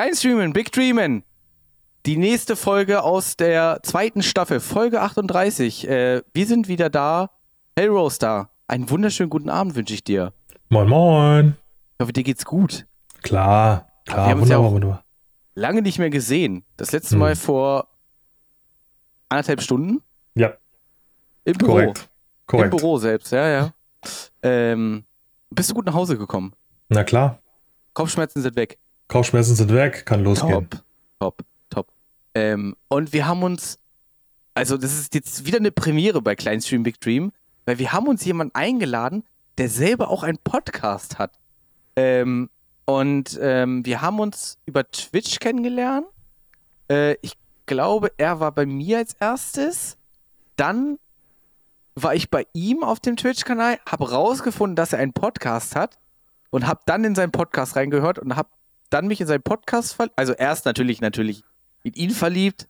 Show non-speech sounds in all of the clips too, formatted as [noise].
Klein Streamen, Big Dreamen. Die nächste Folge aus der zweiten Staffel, Folge 38. Äh, wir sind wieder da. Hey Roaster, einen wunderschönen guten Abend wünsche ich dir. Moin, moin. Ich hoffe, dir geht's gut. Klar, klar, wir haben ja wunderbar, auch- wunderbar. Lange nicht mehr gesehen. Das letzte Hm. Mal vor anderthalb Stunden Ja, im Büro. korrekt. Korrekt. Im Büro selbst, ja, ja. Ähm, bist du gut nach Hause gekommen? Na klar. Kopfschmerzen sind weg. Kopfschmerzen sind weg, kann losgehen. Top, top, top. Ähm, und wir haben uns, also das ist jetzt wieder eine Premiere bei Kleinstream Big Dream, weil wir haben uns jemanden eingeladen, der selber auch einen Podcast hat. Ähm, und ähm, wir haben uns über Twitch kennengelernt. Äh, ich glaube, er war bei mir als erstes. Dann war ich bei ihm auf dem Twitch-Kanal, habe rausgefunden, dass er einen Podcast hat und habe dann in seinen Podcast reingehört und habe dann mich in seinen Podcast verliebt. Also erst natürlich, natürlich in ihn verliebt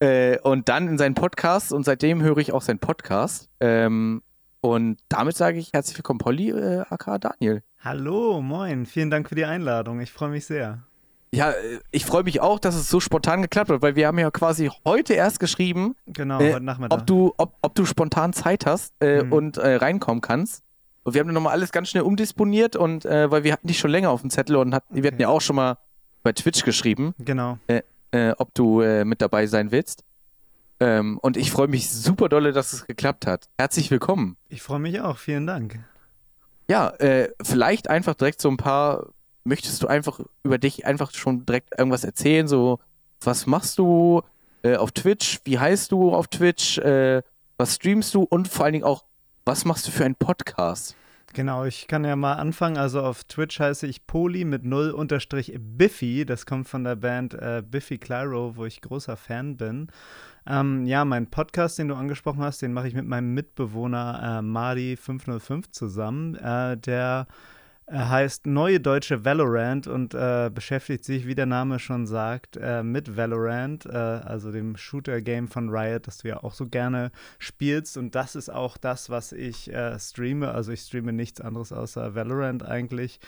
äh, und dann in seinen Podcast und seitdem höre ich auch seinen Podcast. Ähm, und damit sage ich herzlich willkommen, Polly, äh, aka Daniel. Hallo, moin. Vielen Dank für die Einladung. Ich freue mich sehr. Ja, äh, ich freue mich auch, dass es so spontan geklappt hat, weil wir haben ja quasi heute erst geschrieben, Genau, Äh, heute Nachmittag. ob du, ob, ob du spontan Zeit hast äh, Mhm. und äh, reinkommen kannst. Und wir haben dann nochmal alles ganz schnell umdisponiert und äh, weil wir hatten dich schon länger auf dem Zettel und hatten, wir Okay. hatten ja auch schon mal bei Twitch geschrieben, Genau. äh, ob du äh, mit dabei sein willst. Ähm, und ich freue mich super dolle, dass es geklappt hat. Herzlich willkommen. Ich freue mich auch. Vielen Dank. Ja, äh, vielleicht einfach direkt so ein paar, möchtest du einfach über dich einfach schon direkt irgendwas erzählen? So, was machst du äh, auf Twitch? Wie heißt du auf Twitch? Äh, was streamst du? Und vor allen Dingen auch, was machst du für einen Podcast? Genau, ich kann ja mal anfangen. Also auf Twitch heiße ich Poli mit 0 unterstrich Biffy. Das kommt von der Band äh, Biffy Clyro, wo ich großer Fan bin. Ähm, ja, mein Podcast, den du angesprochen hast, den mache ich mit meinem Mitbewohner äh, Madi505 zusammen. Äh, der äh, heißt Neue Deutsche Valorant und äh, beschäftigt sich, wie der Name schon sagt, äh, mit Valorant, äh, also dem Shooter-Game von Riot, das du ja auch so gerne spielst. Und das ist auch das, was ich äh, streame. Also ich streame nichts anderes außer Valorant eigentlich,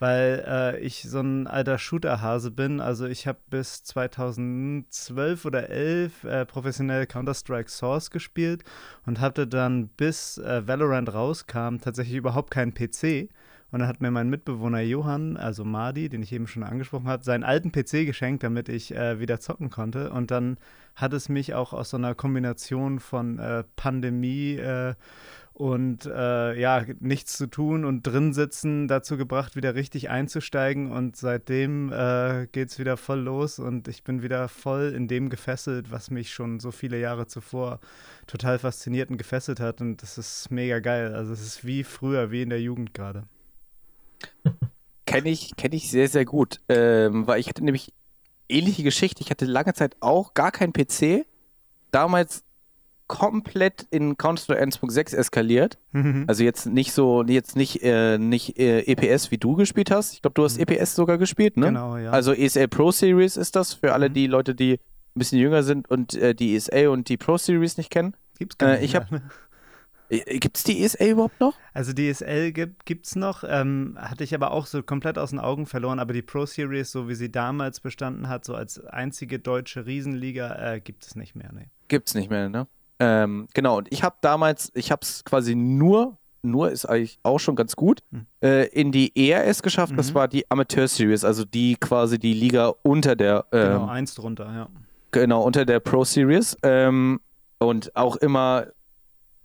weil äh, ich so ein alter Shooter-Hase bin. Also ich habe bis 2012 oder 11 äh, professionell Counter-Strike Source gespielt und hatte dann bis Valorant rauskam tatsächlich überhaupt keinen PC. Und dann hat mir mein Mitbewohner Johann, also Madi, den ich eben schon angesprochen habe, seinen alten PC geschenkt, damit ich äh, wieder zocken konnte. Und dann hat es mich auch aus so einer Kombination von äh, Pandemie äh, und äh, ja, nichts zu tun und drin sitzen dazu gebracht, wieder richtig einzusteigen. Und seitdem äh, geht es wieder voll los und ich bin wieder voll in dem gefesselt, was mich schon so viele Jahre zuvor total fasziniert und gefesselt hat. Und das ist mega geil. Also es ist wie früher, wie in der Jugend gerade. Kenne ich, kenn ich sehr, sehr gut. Ähm, weil ich hatte nämlich ähnliche Geschichte. Ich hatte lange Zeit auch gar keinen PC. Damals komplett in Counter-Strike 1.6 eskaliert. Also jetzt nicht so, jetzt nicht, äh, nicht äh, EPS, wie du gespielt hast. Ich glaube, du hast Mhm. EPS sogar gespielt, ne? Genau, ja. Also ESL Pro Series ist das für alle Mhm. die Leute, die ein bisschen jünger sind und äh, die ESL und die Pro Series nicht kennen. Gibt's gar äh, nicht ich mehr, hab- ne? Gibt es die ESL überhaupt noch? Also DSL gibt, gibt's noch, ähm, hatte ich aber auch so komplett aus den Augen verloren, aber die Pro Series, so wie sie damals bestanden hat, so als einzige deutsche Riesenliga, äh, gibt es nicht mehr, ne. Gibt's nicht mehr, ne? Ähm, genau, und ich habe damals, ich habe es quasi nur, nur ist eigentlich auch schon ganz gut, Hm. äh, in die ERS geschafft. Das Mhm. war die Amateur Series, also die quasi die Liga unter der, ähm, Genau, eins drunter, ja. genau, unter der Pro Series. Ähm, und auch immer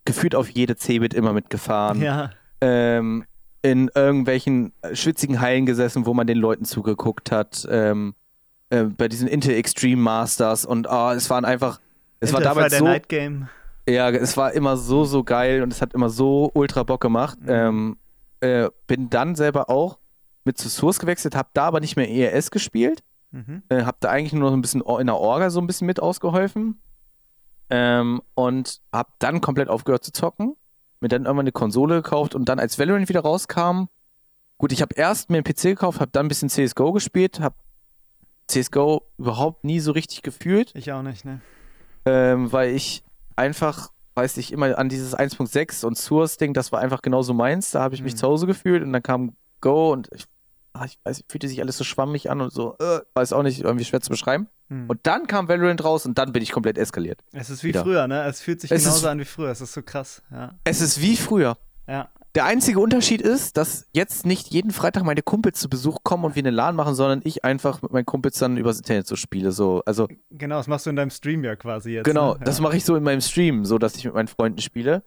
gefühlt auf jede C-Bit immer mitgefahren. Ja, ähm, in irgendwelchen schwitzigen Hallen gesessen, wo man den Leuten zugeguckt hat. Ähm, äh, bei diesen Intel Extreme Masters und ah, es waren einfach, es war Inter damals Friday so, Night Game. ja, es war immer so, so geil und es hat immer so ultra Bock gemacht. Mhm. Ähm, äh, bin dann selber auch mit zu Source gewechselt, habe da aber nicht mehr ERS gespielt. Mhm. Äh, hab da eigentlich nur noch ein bisschen in der Orga so ein bisschen mit ausgeholfen. Ähm, und hab dann komplett aufgehört zu zocken. Mir dann irgendwann eine Konsole gekauft und dann als Valorant wieder rauskam. Gut, ich habe erst mir einen PC gekauft, hab dann ein bisschen CSGO gespielt, hab CSGO überhaupt nie so richtig gefühlt, Ich auch nicht, ne. ähm, weil ich einfach, weiß ich, immer an dieses 1.6 und Source-Ding, das war einfach genauso meins. Da habe ich mich Mhm. zu Hause gefühlt und dann kam Go und ich ach, ich weiß, fühlte sich alles so schwammig an und so, äh, weiß auch nicht, irgendwie schwer zu beschreiben. Hm. Und dann kam Valorant raus und dann bin ich komplett eskaliert. Es ist wie wieder. früher, ne? Es fühlt sich Es genauso an wie früher. Es ist so krass, ja. Es ist wie früher. Ja. Der einzige Unterschied ist, dass jetzt nicht jeden Freitag meine Kumpels zu Besuch kommen und wir eine LAN machen, sondern ich einfach mit meinen Kumpels dann übers Internet so spiele. So. Also Genau, das machst du in deinem Stream ja quasi jetzt. genau, ne? das ja. mache ich so in meinem Stream, so dass ich mit meinen Freunden spiele.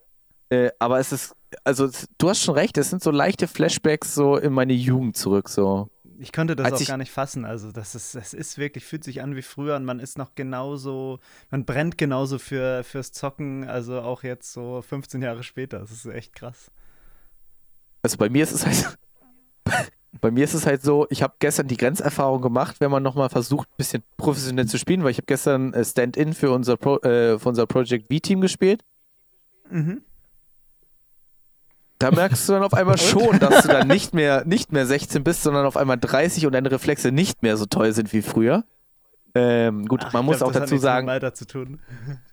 Äh, aber es ist, also du hast schon recht, es sind so leichte Flashbacks so in meine Jugend zurück. So. Ich konnte das Als auch gar nicht fassen. Also, das ist, das ist wirklich, fühlt sich an wie früher und man ist noch genauso, man brennt genauso für, fürs Zocken, also auch jetzt so 15 Jahre später. Das ist echt krass. Also bei mir ist es halt. [laughs] Bei mir ist es halt so, ich habe gestern die Grenzerfahrung gemacht, wenn man nochmal versucht, ein bisschen professionell zu spielen, weil ich habe gestern äh, Stand-in für unser, Pro, äh, für unser Project V-Team gespielt. Mhm. Da merkst du dann auf einmal [laughs] schon, dass du dann nicht mehr, nicht mehr 16 bist, sondern auf einmal 30 und deine Reflexe nicht mehr so toll sind wie früher. Ähm, gut, Ach, man ich muss glaub, auch dazu sagen, Alter zu tun.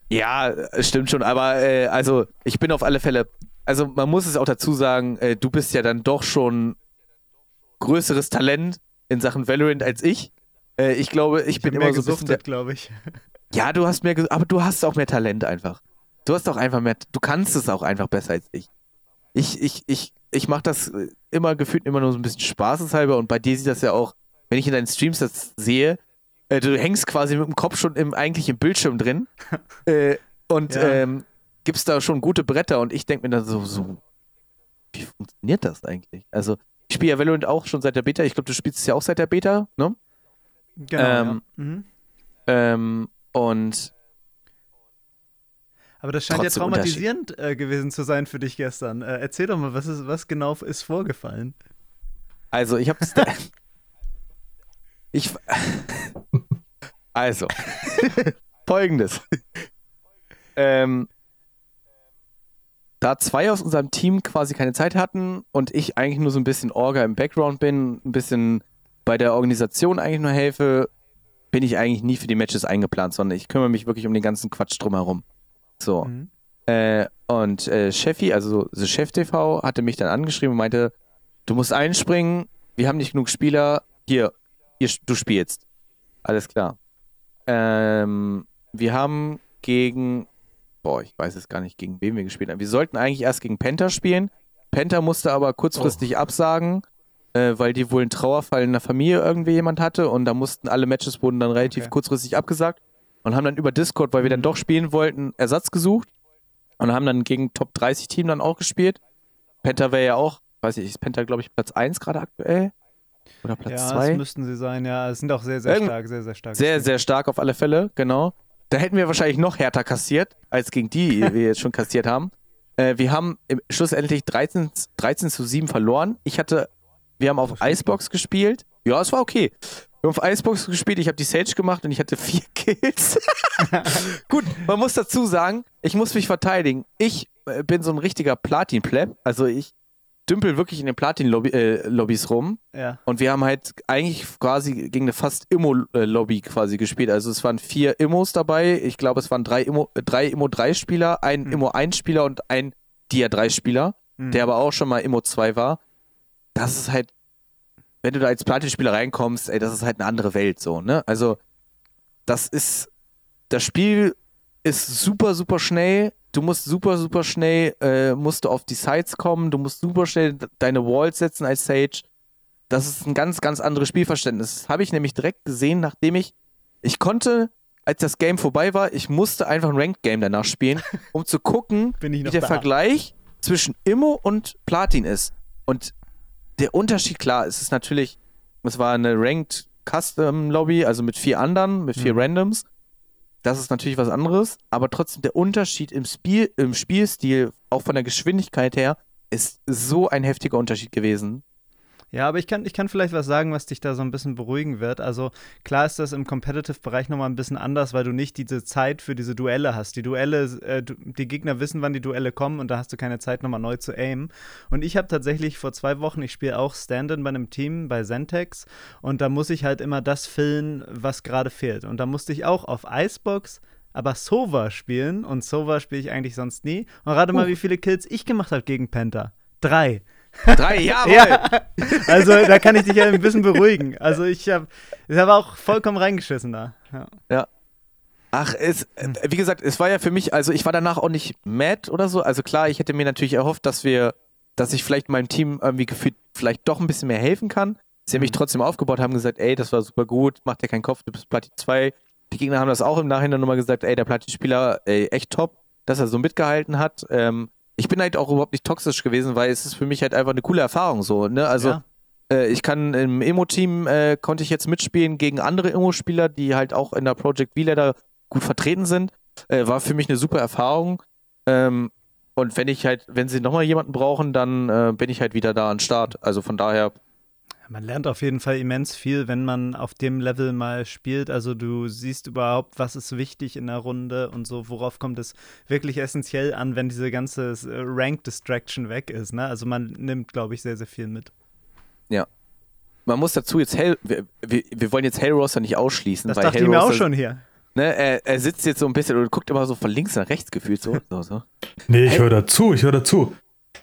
ja, stimmt schon, aber äh, also ich bin auf alle Fälle, also man muss es auch dazu sagen, äh, du bist ja dann doch schon größeres Talent in Sachen Valorant als ich. Äh, ich glaube, ich, bin hab immer mehr so ein glaube ich. Ja, du hast mehr, aber du hast auch mehr Talent einfach. Du hast auch einfach mehr, du kannst es auch einfach besser als ich. Ich, ich, ich, ich mache das äh, immer gefühlt immer nur so ein bisschen spaßeshalber und bei dir sieht das ja auch, wenn ich in deinen Streams das sehe, äh, du hängst quasi mit dem Kopf schon im eigentlichen Bildschirm drin [laughs] äh, und Ja. ähm, gibst da schon gute Bretter und ich denke mir dann so, so, wie funktioniert das eigentlich? Also, ich spiele ja Valorant auch schon seit der Beta. Ich glaube, du spielst es ja auch seit der Beta, ne? Genau. Ähm, ja. mhm. Ähm, und Aber das scheint ja traumatisierend äh, gewesen zu sein für dich gestern. Äh, erzähl doch mal, was, ist, was genau ist vorgefallen? Also, ich hab's. ich. Also. Folgendes. Ähm, da zwei aus unserem Team quasi keine Zeit hatten und ich eigentlich nur so ein bisschen Orga im Background bin, ein bisschen bei der Organisation eigentlich nur helfe, bin ich eigentlich nie für die Matches eingeplant, sondern ich kümmere mich wirklich um den ganzen Quatsch drumherum. So. Mhm. Äh, und äh, Chefi, also The Chef TV, hatte mich dann angeschrieben und meinte, du musst einspringen, wir haben nicht genug Spieler, hier, hier du spielst. Alles klar. Ähm, wir haben gegen, boah, ich weiß es gar nicht, gegen wen wir gespielt haben. Wir sollten eigentlich erst gegen Penta spielen. Penta musste aber kurzfristig absagen, äh, weil die wohl einen Trauerfall in der Familie irgendwie jemand hatte und da mussten alle Matches wurden dann relativ Okay. kurzfristig abgesagt und haben dann über Discord, weil wir dann doch spielen wollten, Ersatz gesucht und haben dann gegen Top 30 Team dann auch gespielt. Penta wäre ja auch, weiß ich, ist Penta glaube ich Platz 1 gerade aktuell oder Platz Ja, 2? das müssten sie sein, ja. Es sind auch sehr, sehr Irgend- stark, sehr, sehr stark. Sehr, sehr stark auf alle Fälle, genau. Da hätten wir wahrscheinlich noch härter kassiert, als gegen die, die wir jetzt schon kassiert haben. [laughs] Äh, wir haben im, schlussendlich 13, 13 zu 7 verloren. Ich hatte, wir haben auf Icebox gespielt. Ja, es war okay. Wir haben auf Icebox gespielt, ich habe die Sage gemacht und ich hatte vier [laughs] Kills. [laughs] Gut, man muss dazu sagen, ich muss mich verteidigen. Ich äh, bin so ein richtiger Platin-Pleb. Also ich dümpel wirklich in den Platin-Lobbys rum. Ja. Und wir haben halt eigentlich quasi gegen eine fast Immo-Lobby quasi gespielt. Also es waren vier Immos dabei. Ich glaube, es waren drei Immo, äh, drei Immo-3-Spieler, ein Mhm. Immo-1-Spieler und ein Dia-3-Spieler, Mhm. der aber auch schon mal Immo-2 war. Das ist halt, wenn du da als Platin-Spieler reinkommst, ey, das ist halt eine andere Welt so, ne? Also, das ist, das Spiel ist super, super schnell. Du musst super, super schnell, äh, musst du auf die Sides kommen. Du musst super schnell de- deine Walls setzen als Sage. Das ist ein ganz, ganz anderes Spielverständnis. Das habe ich nämlich direkt gesehen, nachdem ich, ich konnte, als das Game vorbei war, ich musste einfach ein Ranked Game danach spielen, um zu gucken, [laughs] wie der da? Vergleich zwischen Immo und Platin ist. Und der Unterschied, klar, es ist natürlich, es war eine Ranked Custom Lobby, also mit vier anderen, mit vier Mhm. Randoms. Das ist natürlich was anderes, aber trotzdem der Unterschied im Spiel, im Spielstil, auch von der Geschwindigkeit her, ist so ein heftiger Unterschied gewesen. Ja, aber ich kann, ich kann vielleicht was sagen, was dich da so ein bisschen beruhigen wird. Also klar ist das im Competitive-Bereich nochmal ein bisschen anders, weil du nicht diese Zeit für diese Duelle hast. Die Duelle, äh, die Gegner wissen, wann die Duelle kommen und da hast du keine Zeit, nochmal neu zu aimen. Und ich habe tatsächlich vor zwei Wochen, ich spiele auch Stand-in bei einem Team bei Zentex und da muss ich halt immer das füllen, was gerade fehlt. Und da musste ich auch auf Icebox aber Sova spielen und Sova spiele ich eigentlich sonst nie. Und rate mal, Uh. wie viele Kills ich gemacht habe gegen Penta. Drei. Drei, [laughs] jawohl. Ja, also da kann ich dich ja ein bisschen beruhigen. Also ich habe ich hab auch vollkommen reingeschissen da. Ja. Ach, es, äh, wie gesagt, es war ja für mich, also ich war danach auch nicht mad oder so. Also klar, ich hätte mir natürlich erhofft, dass wir, dass ich vielleicht meinem Team irgendwie gefühlt vielleicht doch ein bisschen mehr helfen kann. Sie haben mich Mhm. trotzdem aufgebaut, haben gesagt, ey, das war super gut, mach dir keinen Kopf, du bist Platin 2. Die Gegner haben das auch im Nachhinein nochmal gesagt, ey, der Platin-Spieler, ey, echt top, dass er so mitgehalten hat. Ähm, ich bin halt auch überhaupt nicht toxisch gewesen, weil es ist für mich halt einfach eine coole Erfahrung so, ne? Also Ja. äh, ich kann im Emo-Team äh, konnte ich jetzt mitspielen gegen andere Emo-Spieler, die halt auch in der Project V-Leader gut vertreten sind. Äh, war für mich eine super Erfahrung. Ähm, und wenn ich halt, wenn sie nochmal jemanden brauchen, dann äh, bin ich halt wieder da an Start. Also von daher, Man lernt auf jeden Fall immens viel, wenn man auf dem Level mal spielt. Also du siehst überhaupt, was ist wichtig in der Runde und so, worauf kommt es wirklich essentiell an, wenn diese ganze äh, Rank-Distraction weg ist. Ne? Also man nimmt, glaube ich, sehr, sehr viel mit. man muss dazu jetzt Hell, wir, wir, wir wollen jetzt Hellroster nicht ausschließen, Das weil dachte ich mir auch schon hier. Ne, er, er sitzt jetzt so ein bisschen und guckt immer so von links nach rechts gefühlt so. so, [laughs] so. Nee, ich höre dazu, ich höre dazu.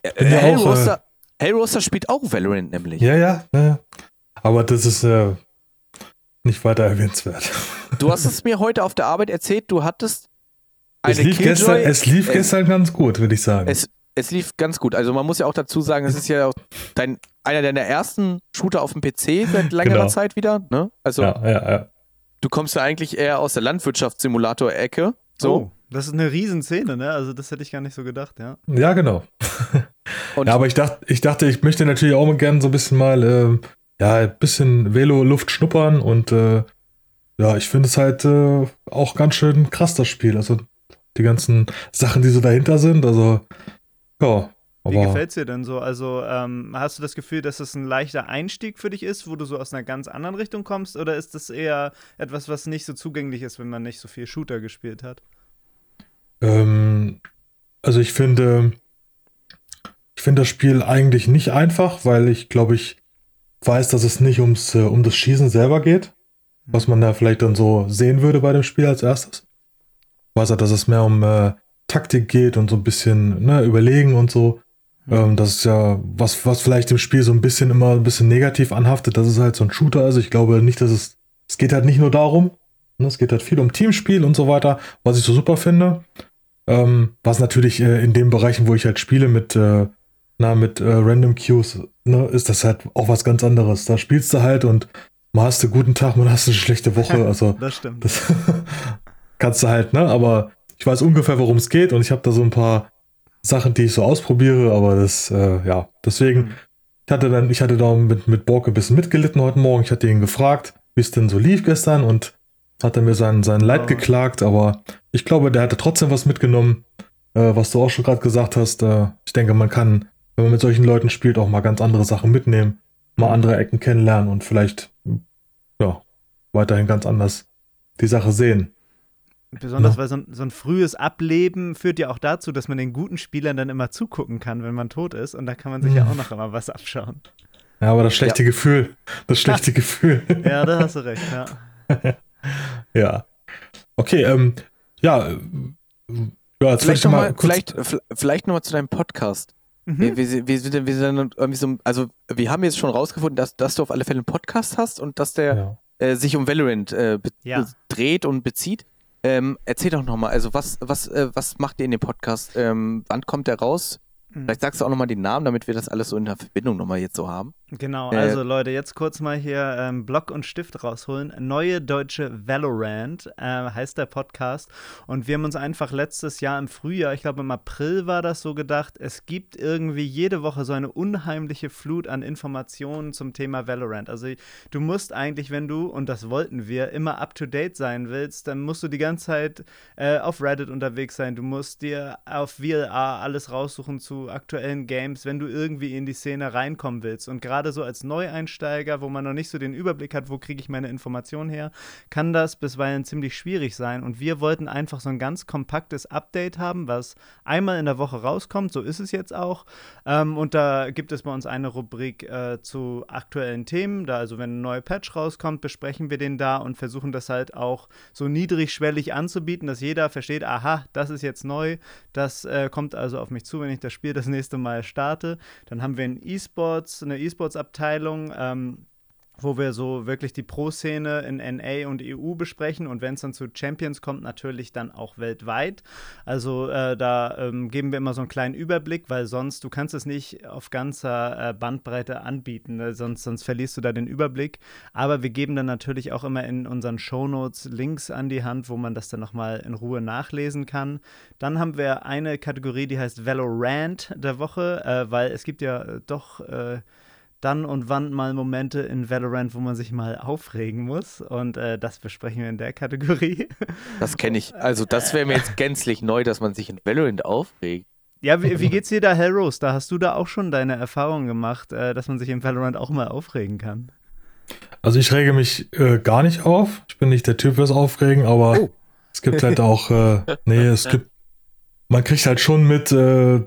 Äh, ja Hellroster, Hellroster spielt auch Valorant nämlich. Ja, ja, ja. ja. Aber das ist äh, nicht weiter erwähnenswert. Du hast es mir heute auf der Arbeit erzählt, du hattest eine Es lief, Killjoy. gestern, es lief äh, gestern ganz gut, würde ich sagen. Es, es lief ganz gut. Also man muss ja auch dazu sagen, es ist ja auch dein, einer deiner ersten Shooter auf dem PC seit [laughs] längerer Genau. Zeit wieder. Ne? Also ja, ja, ja. du kommst ja eigentlich eher aus der Landwirtschaftssimulator-Ecke. So. Oh, das ist eine Riesenszene, ne? Also das hätte ich gar nicht so gedacht, ja. Ja, genau. Und Ja, aber ich dachte, ich dachte, ich möchte natürlich auch gerne so ein bisschen mal, ähm, ja, ein bisschen Velo-Luft schnuppern und äh, ja, ich finde es halt äh, auch ganz schön krass, das Spiel. Also die ganzen Sachen, die so dahinter sind, also ja, Wie gefällt es dir denn so? Also ähm, hast du das Gefühl, dass es ein leichter Einstieg für dich ist, wo du so aus einer ganz anderen Richtung kommst? Oder ist das eher etwas, was nicht so zugänglich ist, wenn man nicht so viel Shooter gespielt hat? ähm, also ich finde, ich finde das Spiel eigentlich nicht einfach, weil ich glaube, ich weiß, dass es nicht ums, äh, um das Schießen selber geht, was man da vielleicht dann so sehen würde bei dem Spiel als erstes. Ich weiß ja, dass es mehr um äh, Taktik geht und so ein bisschen ne, Überlegen und so. Ähm, das ist ja was, was vielleicht im Spiel so ein bisschen immer ein bisschen negativ anhaftet, dass es halt so ein Shooter ist. Ich glaube nicht, dass es, es geht halt nicht nur darum. Ne, es geht halt viel um Teamspiel und so weiter, was ich so super finde. Ähm, was natürlich äh, in den Bereichen, wo ich halt spiele mit, äh, na, mit äh, Random Queues, ne, ist das halt auch was ganz anderes. Da spielst du halt und mal hast du einen guten Tag, mal hast du eine schlechte Woche. Also Das stimmt. das [laughs] kannst du halt, ne? Aber ich weiß ungefähr, worum es geht und ich habe da so ein paar Sachen, die ich so ausprobiere, aber das, äh, ja, deswegen, Mhm. ich hatte dann, ich hatte da mit, mit Borke ein bisschen mitgelitten heute Morgen. Ich hatte ihn gefragt, wie es denn so lief gestern und hat er mir sein, sein Leid Oh. geklagt, aber ich glaube, der hatte trotzdem was mitgenommen, äh, was du auch schon gerade gesagt hast. Äh, ich denke, man kann, wenn man mit solchen Leuten spielt, auch mal ganz andere Sachen mitnehmen, mal andere Ecken kennenlernen und vielleicht, ja, weiterhin ganz anders die Sache sehen. Besonders Ja. weil so ein, so ein frühes Ableben führt ja auch dazu, dass man den guten Spielern dann immer zugucken kann, wenn man tot ist. Und da kann man sich ja Mhm. auch noch immer was abschauen. Ja, aber das schlechte Gefühl, das schlechte [laughs] Gefühl. Ja, da hast du recht, ja. [laughs] ja. Okay, ähm, ja, äh, ja, jetzt Vielleicht vielleicht mal nochmal kurz. vielleicht, v- vielleicht noch mal zu deinem Podcast. Mhm. Wir, wir, wir, sind, wir sind irgendwie so, also wir haben jetzt schon rausgefunden, dass, dass du auf alle Fälle einen Podcast hast und dass der Ja. äh, sich um Valorant äh, be Ja. dreht und bezieht. Ähm, erzähl doch nochmal, also was, was, äh, was macht ihr in dem Podcast? Ähm, wann kommt der raus? Mhm. Vielleicht sagst du auch nochmal den Namen, damit wir das alles so in der Verbindung nochmal jetzt so haben. Genau, Äh, also Leute, jetzt kurz mal hier ähm, Block und Stift rausholen. Neue deutsche Valorant äh, heißt der Podcast. Und wir haben uns einfach letztes Jahr im Frühjahr, ich glaube im April war das so gedacht, es gibt irgendwie jede Woche so eine unheimliche Flut an Informationen zum Thema Valorant. Also du musst eigentlich, wenn du, und das wollten wir, immer up-to-date sein willst, dann musst du die ganze Zeit äh, auf Reddit unterwegs sein. Du musst dir auf VLA alles raussuchen zu aktuellen Games, wenn du irgendwie in die Szene reinkommen willst. Und gerade gerade so als Neueinsteiger, wo man noch nicht so den Überblick hat, wo kriege ich meine Informationen her, kann das bisweilen ziemlich schwierig sein. Und wir wollten einfach so ein ganz kompaktes Update haben, was einmal in der Woche rauskommt. So ist es jetzt auch. Ähm, und da gibt es bei uns eine Rubrik äh, zu aktuellen Themen. Da also, wenn ein neuer Patch rauskommt, besprechen wir den da und versuchen das halt auch so niedrigschwellig anzubieten, dass jeder versteht, aha, das ist jetzt neu, das äh, kommt also auf mich zu, wenn ich das Spiel das nächste Mal starte. Dann haben wir ein E-Sports, eine E-Sports-Abteilung. Ähm, wo wir so wirklich die Pro-Szene in NA und EU besprechen und wenn es dann zu Champions kommt, natürlich dann auch weltweit. Also äh, da ähm, geben wir immer so einen kleinen Überblick, weil sonst, du kannst es nicht auf ganzer äh, Bandbreite anbieten, ne? sonst, sonst verlierst du da den Überblick. Aber wir geben dann natürlich auch immer in unseren Shownotes Links an die Hand, wo man das dann nochmal in Ruhe nachlesen kann. Dann haben wir eine Kategorie, die heißt Valorant der Woche, äh, weil es gibt ja doch äh, dann und wann mal Momente in Valorant, wo man sich mal aufregen muss. Und äh, das besprechen wir in der Kategorie. Das kenne ich. Also, das wäre mir jetzt [laughs] gänzlich neu, dass man sich in Valorant aufregt. Ja, wie, wie geht's dir da, Hellrose? Da hast du da auch schon deine Erfahrungen gemacht, äh, dass man sich in Valorant auch mal aufregen kann. Also ich rege mich äh, gar nicht auf. Ich bin nicht der Typ fürs Aufregen, aber oh. es gibt halt [laughs] auch, äh, nee, es gibt, man kriegt halt schon mit, äh,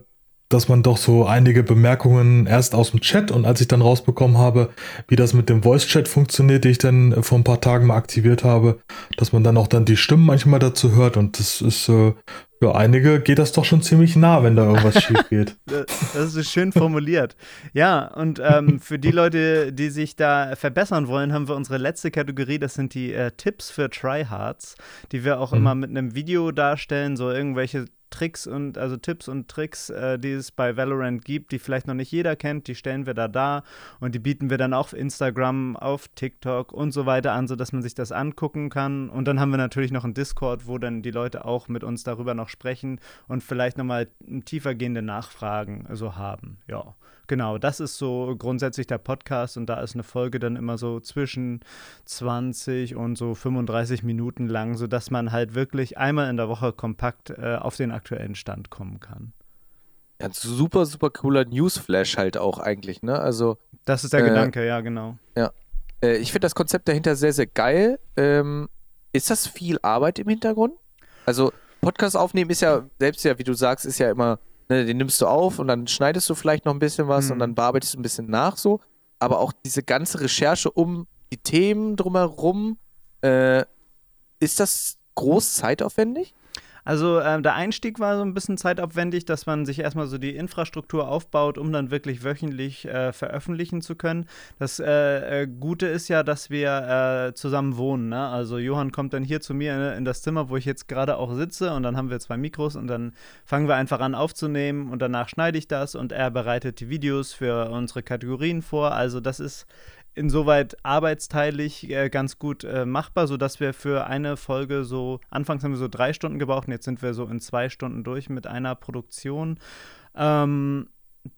dass man doch so einige Bemerkungen erst aus dem Chat und als ich dann rausbekommen habe, wie das mit dem Voice-Chat funktioniert, die ich dann äh, vor ein paar Tagen mal aktiviert habe, dass man dann auch dann die Stimmen manchmal dazu hört und das ist äh, für einige geht das doch schon ziemlich nah, wenn da irgendwas schief [laughs] geht. Das ist schön formuliert. Ja, und ähm, für die Leute, die sich da verbessern wollen, haben wir unsere letzte Kategorie, das sind die äh, Tipps für Tryhards, die wir auch mhm. immer mit einem Video darstellen, so irgendwelche Tricks und also Tipps und Tricks, äh, die es bei Valorant gibt, die vielleicht noch nicht jeder kennt, die stellen wir da dar und die bieten wir dann auf Instagram, auf TikTok und so weiter an, sodass man sich das angucken kann. Und dann haben wir natürlich noch einen Discord, wo dann die Leute auch mit uns darüber noch sprechen und vielleicht nochmal tiefergehende Nachfragen so haben. Ja. Genau, das ist so grundsätzlich der Podcast und da ist eine Folge dann immer so zwischen 20 und so 35 Minuten lang, sodass man halt wirklich einmal in der Woche kompakt äh, auf den aktuellen Stand kommen kann. Ja, super, super cooler Newsflash halt auch eigentlich, ne? Also. Das ist der äh, Gedanke, ja, genau. Ja. Äh, ich finde das Konzept dahinter sehr, sehr geil. Ähm, ist das viel Arbeit im Hintergrund? Also, Podcast aufnehmen ist ja, selbst ja, wie du sagst, ist ja immer ne, den nimmst du auf und dann schneidest du vielleicht noch ein bisschen was mhm. und dann bearbeitest du ein bisschen nach so. Aber auch diese ganze Recherche um die Themen drumherum, äh, ist das groß zeitaufwendig? Also ähm, der Einstieg war so ein bisschen zeitaufwendig, dass man sich erstmal so die Infrastruktur aufbaut, um dann wirklich wöchentlich äh, veröffentlichen zu können. Das äh, äh, Gute ist ja, dass wir äh, zusammen wohnen. Ne? Also Johann kommt dann hier zu mir in, in das Zimmer, wo ich jetzt gerade auch sitze und dann haben wir zwei Mikros und dann fangen wir einfach an aufzunehmen und danach schneide ich das und er bereitet die Videos für unsere Kategorien vor. Also das ist insoweit arbeitsteilig äh, ganz gut äh, machbar, sodass wir für eine Folge so, anfangs haben wir so drei Stunden gebraucht und jetzt sind wir so in zwei Stunden durch mit einer Produktion. Ähm,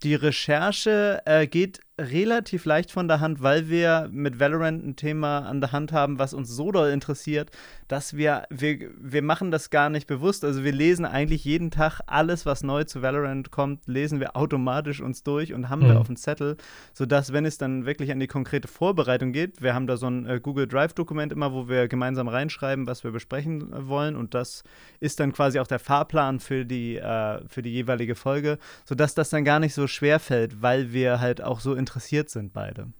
die Recherche äh, geht relativ leicht von der Hand, weil wir mit Valorant ein Thema an der Hand haben, was uns so doll interessiert, dass wir, wir, wir machen das gar nicht bewusst. Also wir lesen eigentlich jeden Tag alles, was neu zu Valorant kommt, lesen wir automatisch uns durch und haben mhm. wir auf dem Zettel, sodass, wenn es dann wirklich an die konkrete Vorbereitung geht, wir haben da so ein äh, Google Drive-Dokument immer, wo wir gemeinsam reinschreiben, was wir besprechen wollen und das ist dann quasi auch der Fahrplan für die, äh, für die jeweilige Folge, sodass das dann gar nicht so schwer fällt, weil wir halt auch so interessiert interessiert sind, beide.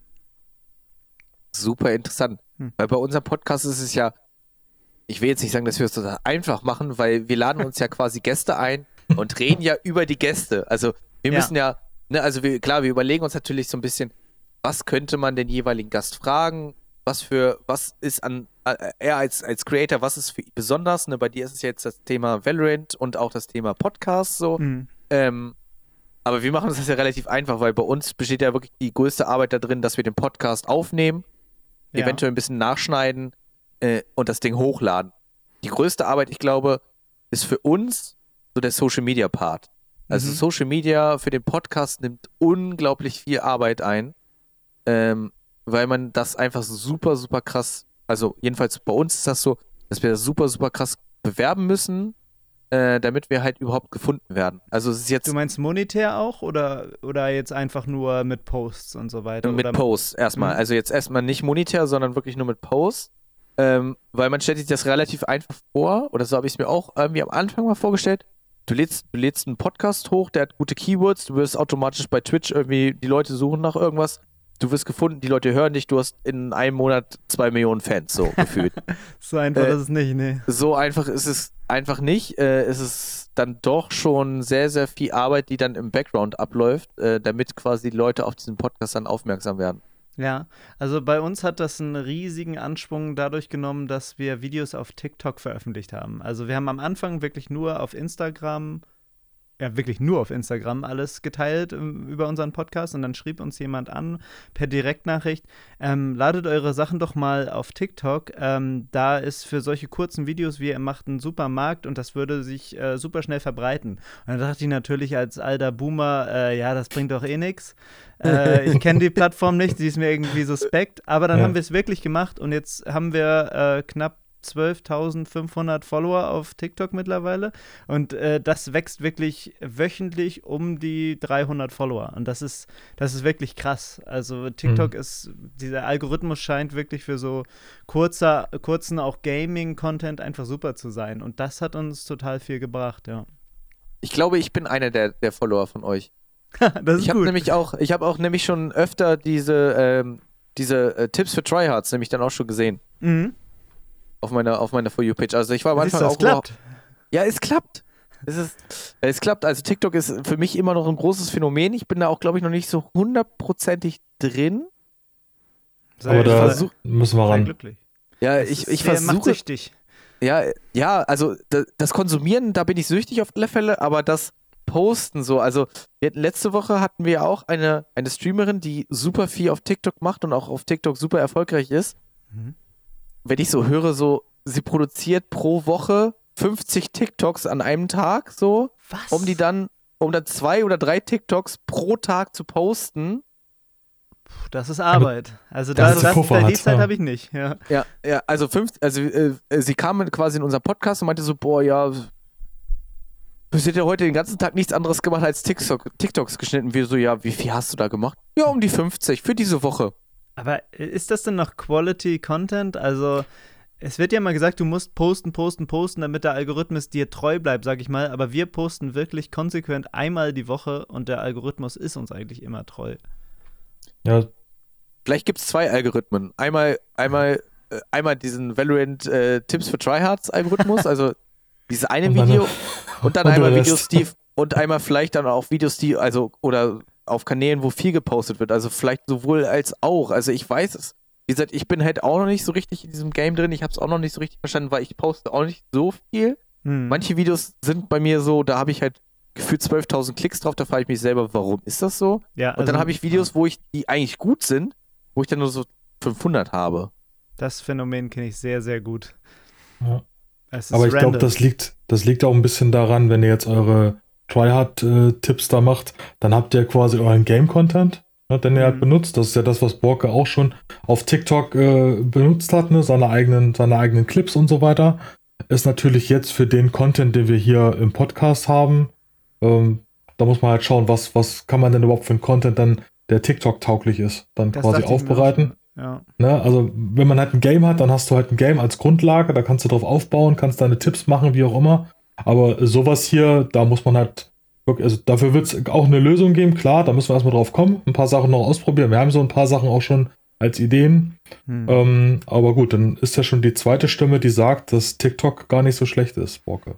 Super interessant. Hm. Weil bei unserem Podcast ist es ja, ich will jetzt nicht sagen, dass wir es total einfach machen, weil wir laden uns ja [laughs] quasi Gäste ein und reden ja über die Gäste. Also wir müssen ja, ja ne, also wir, klar, wir überlegen uns natürlich so ein bisschen, was könnte man den jeweiligen Gast fragen? Was für, was ist an, äh, er als, als Creator, was ist für ihn besonders? Ne, bei dir ist es jetzt das Thema Valorant und auch das Thema Podcast so. Mhm. Ähm, aber wir machen uns das ja relativ einfach, weil bei uns besteht ja wirklich die größte Arbeit da drin, dass wir den Podcast aufnehmen, ja. eventuell ein bisschen nachschneiden äh, und das Ding hochladen. Die größte Arbeit, ich glaube, ist für uns so der Social Media Part. Also mhm. Social Media für den Podcast nimmt unglaublich viel Arbeit ein, ähm, weil man das einfach super, super krass, also jedenfalls bei uns ist das so, dass wir das super, super krass bewerben müssen äh, damit wir halt überhaupt gefunden werden. Also es ist jetzt Du meinst monetär auch oder, oder jetzt einfach nur mit Posts und so weiter? mit Posts erstmal. Mhm. Also jetzt erstmal nicht monetär, sondern wirklich nur mit Posts. Ähm, weil man stellt sich das relativ einfach vor, oder so habe ich es mir auch irgendwie am Anfang mal vorgestellt. Du lädst, du lädst einen Podcast hoch, der hat gute Keywords, du wirst automatisch bei Twitch irgendwie, die Leute suchen nach irgendwas, du wirst gefunden, die Leute hören dich, du hast in einem Monat zwei Millionen Fans, so [laughs] gefühlt. So einfach Äh, ist es nicht, nee. so einfach ist es einfach nicht. Äh, es ist dann doch schon sehr, sehr viel Arbeit, die dann im Background abläuft, äh, damit quasi Leute auf diesen Podcast dann aufmerksam werden. Ja, also bei uns hat das einen riesigen Anschwung dadurch genommen, dass wir Videos auf TikTok veröffentlicht haben. Also wir haben am Anfang wirklich nur auf Instagram, ja wirklich nur auf Instagram alles geteilt ähm, über unseren Podcast und dann schrieb uns jemand an per Direktnachricht, ähm, ladet eure Sachen doch mal auf TikTok. Ähm, da ist für solche kurzen Videos, wie ihr macht, ein super Markt und das würde sich äh, super schnell verbreiten. Und dann dachte ich natürlich als alter Boomer, äh, ja, das bringt doch eh nichts. Äh, [laughs] ich kenne die Plattform nicht, sie ist mir irgendwie suspekt, aber dann Ja. haben wir es wirklich gemacht und jetzt haben wir äh, knapp 12.500 Follower auf TikTok mittlerweile und äh, das wächst wirklich wöchentlich um die 300 Follower und das ist, das ist wirklich krass. Also TikTok ist, dieser Algorithmus scheint wirklich für so kurzer, kurzen auch Gaming-Content einfach super zu sein und das hat uns total viel gebracht, ja. Ich glaube, ich bin einer der, der Follower von euch. [laughs] das ist Ich habe nämlich auch, ich habe auch nämlich schon öfter diese, ähm, diese äh, Tipps für Tryhards nämlich dann auch schon gesehen mhm. Auf meiner, auf meiner For You Page. Also ich war am Siehst Anfang du, das auch klappt. Ja, es klappt. Es ist, es klappt. Also TikTok ist für mich immer noch ein großes Phänomen. Ich bin da auch, glaube ich, noch nicht so hundertprozentig drin. Sei, Aber da versuch- müssen wir ran. glücklich. Ja, Es ich, ist ich versuche. Ja, ja, also da, das Konsumieren, da bin ich süchtig auf alle Fälle, aber das Posten so, also wir hatten, letzte Woche hatten wir auch eine, eine Streamerin, die super viel auf TikTok macht und auch auf TikTok super erfolgreich ist. Mhm. Wenn ich so höre, so, sie produziert pro Woche 50 TikToks an einem Tag, so, Was? um die dann, um dann zwei oder drei TikToks pro Tag zu posten. Puh, Das ist Arbeit. Also dass da, sie das, Puffer die Zeit ja. habe ich nicht. Ja. Ja, ja, also fünf, also äh, äh, sie kam quasi in unseren Podcast und meinte so, boah, ja, sie hat ja heute den ganzen Tag nichts anderes gemacht als TikTok, TikToks geschnitten. Wir so, ja, wie viel hast du da gemacht? Ja, um die 50 für diese Woche. Aber ist das denn noch Quality Content? Also es wird ja mal gesagt, du musst posten, posten, posten, damit der Algorithmus dir treu bleibt, sag ich mal. Aber wir posten wirklich konsequent einmal die Woche und der Algorithmus ist uns eigentlich immer treu. Ja, Vielleicht gibt es zwei Algorithmen. Einmal, einmal, äh, einmal diesen Valorant äh, Tipps für Tryhards Algorithmus, also [laughs] dieses eine Und dann- Video und dann und einmal Videos, die und einmal vielleicht dann auch Videos, die, also, oder auf Kanälen, wo viel gepostet wird. Also vielleicht sowohl als auch. Also ich weiß es. Wie gesagt, ich bin halt auch noch nicht so richtig in diesem Game drin. Ich habe es auch noch nicht so richtig verstanden, weil ich poste auch nicht so viel. Hm. Manche Videos sind bei mir so, da habe ich halt gefühlt 12.000 Klicks drauf, da frage ich mich selber, warum ist das so? ja, Und dann also, habe ich Videos, wo ich, die eigentlich gut sind, wo ich dann nur so 500 habe. Das Phänomen kenne ich sehr, sehr gut. Ja. Es ist aber ich glaube, das liegt, das liegt auch ein bisschen daran, wenn ihr jetzt eure Tryhard-Tipps da macht, dann habt ihr quasi euren Game-Content, ne, den ihr halt Mhm. benutzt. Das ist ja das, was Borke auch schon auf TikTok äh, benutzt hat, ne? seine, eigenen, seine eigenen Clips und so weiter. Ist natürlich jetzt für den Content, den wir hier im Podcast haben, ähm, da muss man halt schauen, was, was kann man denn überhaupt für einen Content dann, der TikTok-tauglich ist, dann Das quasi aufbereiten. Ja. Ne? Also, wenn man halt ein Game hat, dann hast du halt ein Game als Grundlage, da kannst du drauf aufbauen, kannst deine Tipps machen, wie auch immer. Aber sowas hier, da muss man halt, wirklich- also dafür wird es auch eine Lösung geben, klar, da müssen wir erstmal drauf kommen, ein paar Sachen noch ausprobieren. Wir haben so ein paar Sachen auch schon als Ideen. Hm. Ähm, aber gut, dann ist ja schon die zweite Stimme, die sagt, dass TikTok gar nicht so schlecht ist, Borke.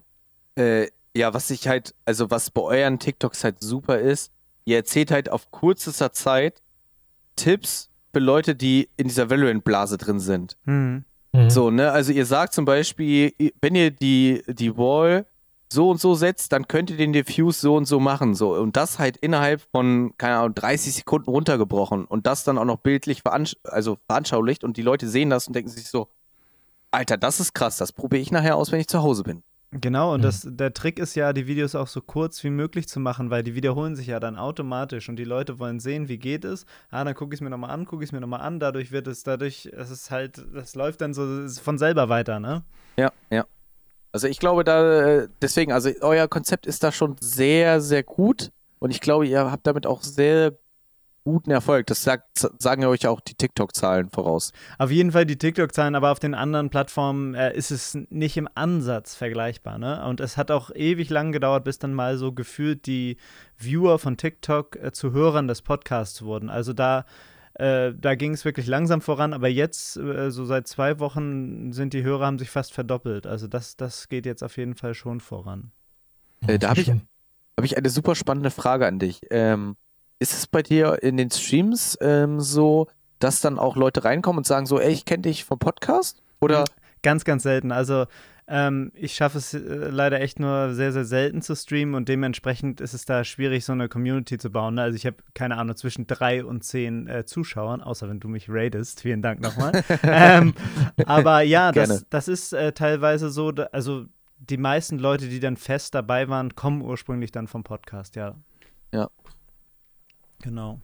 Äh, ja, was ich halt, also was bei euren TikToks halt super ist, ihr erzählt halt auf kürzester Zeit Tipps für Leute, die in dieser Valorant-Blase drin sind. Hm. Mhm. So, ne, also ihr sagt zum Beispiel, wenn ihr die, die Wall so und so setzt, dann könnt ihr den Diffuse so und so machen, so. Und das halt innerhalb von, keine Ahnung, 30 Sekunden runtergebrochen und das dann auch noch bildlich veransch also veranschaulicht und die Leute sehen das und denken sich so, Alter, das ist krass, das probiere ich nachher aus, wenn ich zu Hause bin. Genau, und Mhm. das, der Trick ist ja, die Videos auch so kurz wie möglich zu machen, weil die wiederholen sich ja dann automatisch und die Leute wollen sehen, wie geht es. Ah, dann gucke ich es mir nochmal an, gucke ich es mir nochmal an, dadurch wird es, dadurch, es ist halt, das läuft dann so von selber weiter, ne? Ja, ja. Also ich glaube da, äh, deswegen, also euer Konzept ist da schon sehr, sehr gut und ich glaube, ihr habt damit auch sehr guten Erfolg. Das sagt, sagen ja euch auch die TikTok-Zahlen voraus. Auf jeden Fall die TikTok-Zahlen, aber auf den anderen Plattformen äh, ist es nicht im Ansatz vergleichbar. Ne? Und es hat auch ewig lang gedauert, bis dann mal so gefühlt die Viewer von TikTok äh, zu Hörern des Podcasts wurden. Also da äh, da ging es wirklich langsam voran, aber jetzt, äh, so seit zwei Wochen, sind die Hörer, haben sich fast verdoppelt. Also das, das geht jetzt auf jeden Fall schon voran. Äh, da habe ich, hab ich eine super spannende Frage an dich. Ähm, ist es bei dir in den Streams ähm, so, dass dann auch Leute reinkommen und sagen so, ey, ich kenne dich vom Podcast? Oder? Ganz, ganz selten. Also ähm, ich schaffe es äh, leider echt nur sehr, sehr selten zu streamen und dementsprechend ist es da schwierig, so eine Community zu bauen. Ne? Also ich habe keine Ahnung, zwischen drei und zehn äh, Zuschauern, außer wenn du mich raidest. Vielen Dank nochmal. [laughs] ähm, aber ja, das, das ist äh, teilweise so, da, also die meisten Leute, die dann fest dabei waren, kommen ursprünglich dann vom Podcast, ja. Ja. Genau.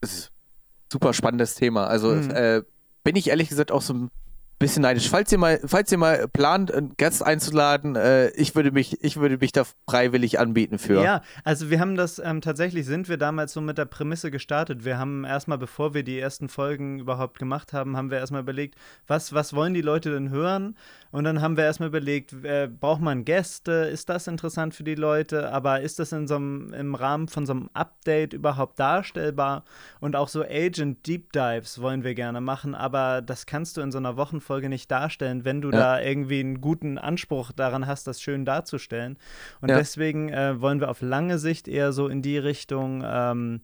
Das ist ein super spannendes Thema. Also äh, bin ich ehrlich gesagt auch so ein bisschen neidisch. Falls ihr mal, falls ihr mal plant, einen Gast einzuladen, äh, ich würde mich, ich würde mich da freiwillig anbieten für. Ja, also wir haben das ähm, tatsächlich sind wir damals so mit der Prämisse gestartet. Wir haben erstmal, bevor wir die ersten Folgen überhaupt gemacht haben, haben wir erstmal überlegt, was, was wollen die Leute denn hören? Und dann haben wir erstmal überlegt, äh, braucht man Gäste? Ist das interessant für die Leute? Aber ist das in so einem, im Rahmen von so einem Update überhaupt darstellbar? Und auch so Agent Deep Dives wollen wir gerne machen, aber das kannst du in so einer Wochen Folge nicht darstellen, wenn du ja. da irgendwie einen guten Anspruch daran hast, das schön darzustellen. Und ja. deswegen äh, wollen wir auf lange Sicht eher so in die Richtung ähm,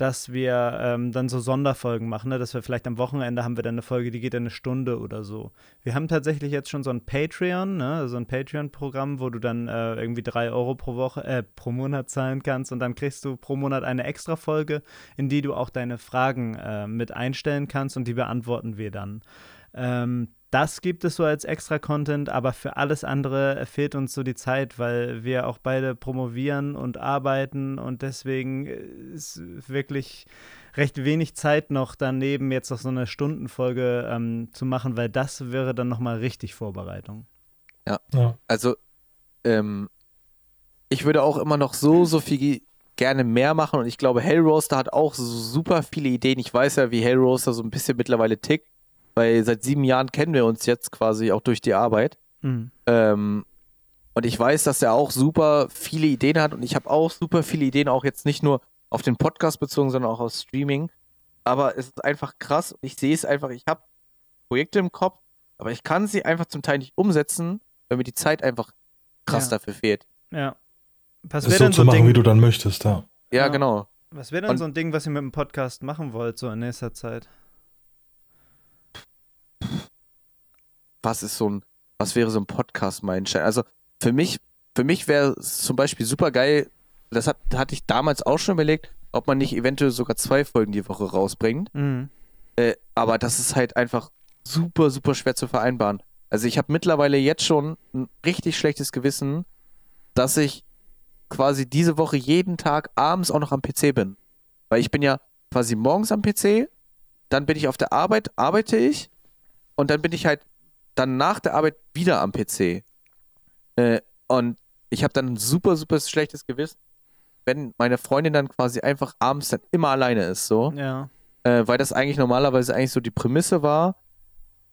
dass wir ähm, dann so Sonderfolgen machen, ne? dass wir vielleicht am Wochenende haben wir dann eine Folge, die geht eine Stunde oder so. Wir haben tatsächlich jetzt schon so ein Patreon, ne? so ein Patreon-Programm, wo du dann äh, irgendwie drei Euro pro Woche, äh, pro Monat zahlen kannst und dann kriegst du pro Monat eine extra Folge, in die du auch deine Fragen äh, mit einstellen kannst und die beantworten wir dann. Ähm, das gibt es so als extra Content, aber für alles andere fehlt uns so die Zeit, weil wir auch beide promovieren und arbeiten und deswegen ist wirklich recht wenig Zeit noch daneben, jetzt noch so eine Stundenfolge ähm, zu machen, weil das wäre dann nochmal richtig Vorbereitung. Ja, ja. also ähm, ich würde auch immer noch so, so viel gerne mehr machen und ich glaube, Hellroaster hat auch super viele Ideen. Ich weiß ja, wie Hellroaster so ein bisschen mittlerweile tickt weil seit sieben Jahren kennen wir uns jetzt quasi auch durch die Arbeit. Mhm. Ähm, und ich weiß, dass er auch super viele Ideen hat und ich habe auch super viele Ideen, auch jetzt nicht nur auf den Podcast bezogen, sondern auch auf Streaming. Aber es ist einfach krass. Ich sehe es einfach, ich habe Projekte im Kopf, aber ich kann sie einfach zum Teil nicht umsetzen, weil mir die Zeit einfach krass ja. dafür fehlt. Ja. Was das so zu so machen, Ding, wie du dann möchtest, ja. Ja, ja. genau. Was wäre denn und, so ein Ding, was ihr mit dem Podcast machen wollt, so in nächster Zeit? Was ist so ein, was wäre so ein Podcast-Meilenstein? Also für mich, für mich wäre es zum Beispiel super geil, das hat, hatte ich damals auch schon überlegt, ob man nicht eventuell sogar zwei Folgen die Woche rausbringt. Mhm. Äh, aber das ist halt einfach super, super schwer zu vereinbaren. Also ich habe mittlerweile jetzt schon ein richtig schlechtes Gewissen, dass ich quasi diese Woche jeden Tag abends auch noch am PC bin. Weil ich bin ja quasi morgens am PC, dann bin ich auf der Arbeit, arbeite ich und dann bin ich halt dann nach der Arbeit wieder am PC. Äh, und ich habe dann ein super, super schlechtes Gewissen, wenn meine Freundin dann quasi einfach abends dann immer alleine ist, so. Ja. Äh, weil das eigentlich normalerweise eigentlich so die Prämisse war.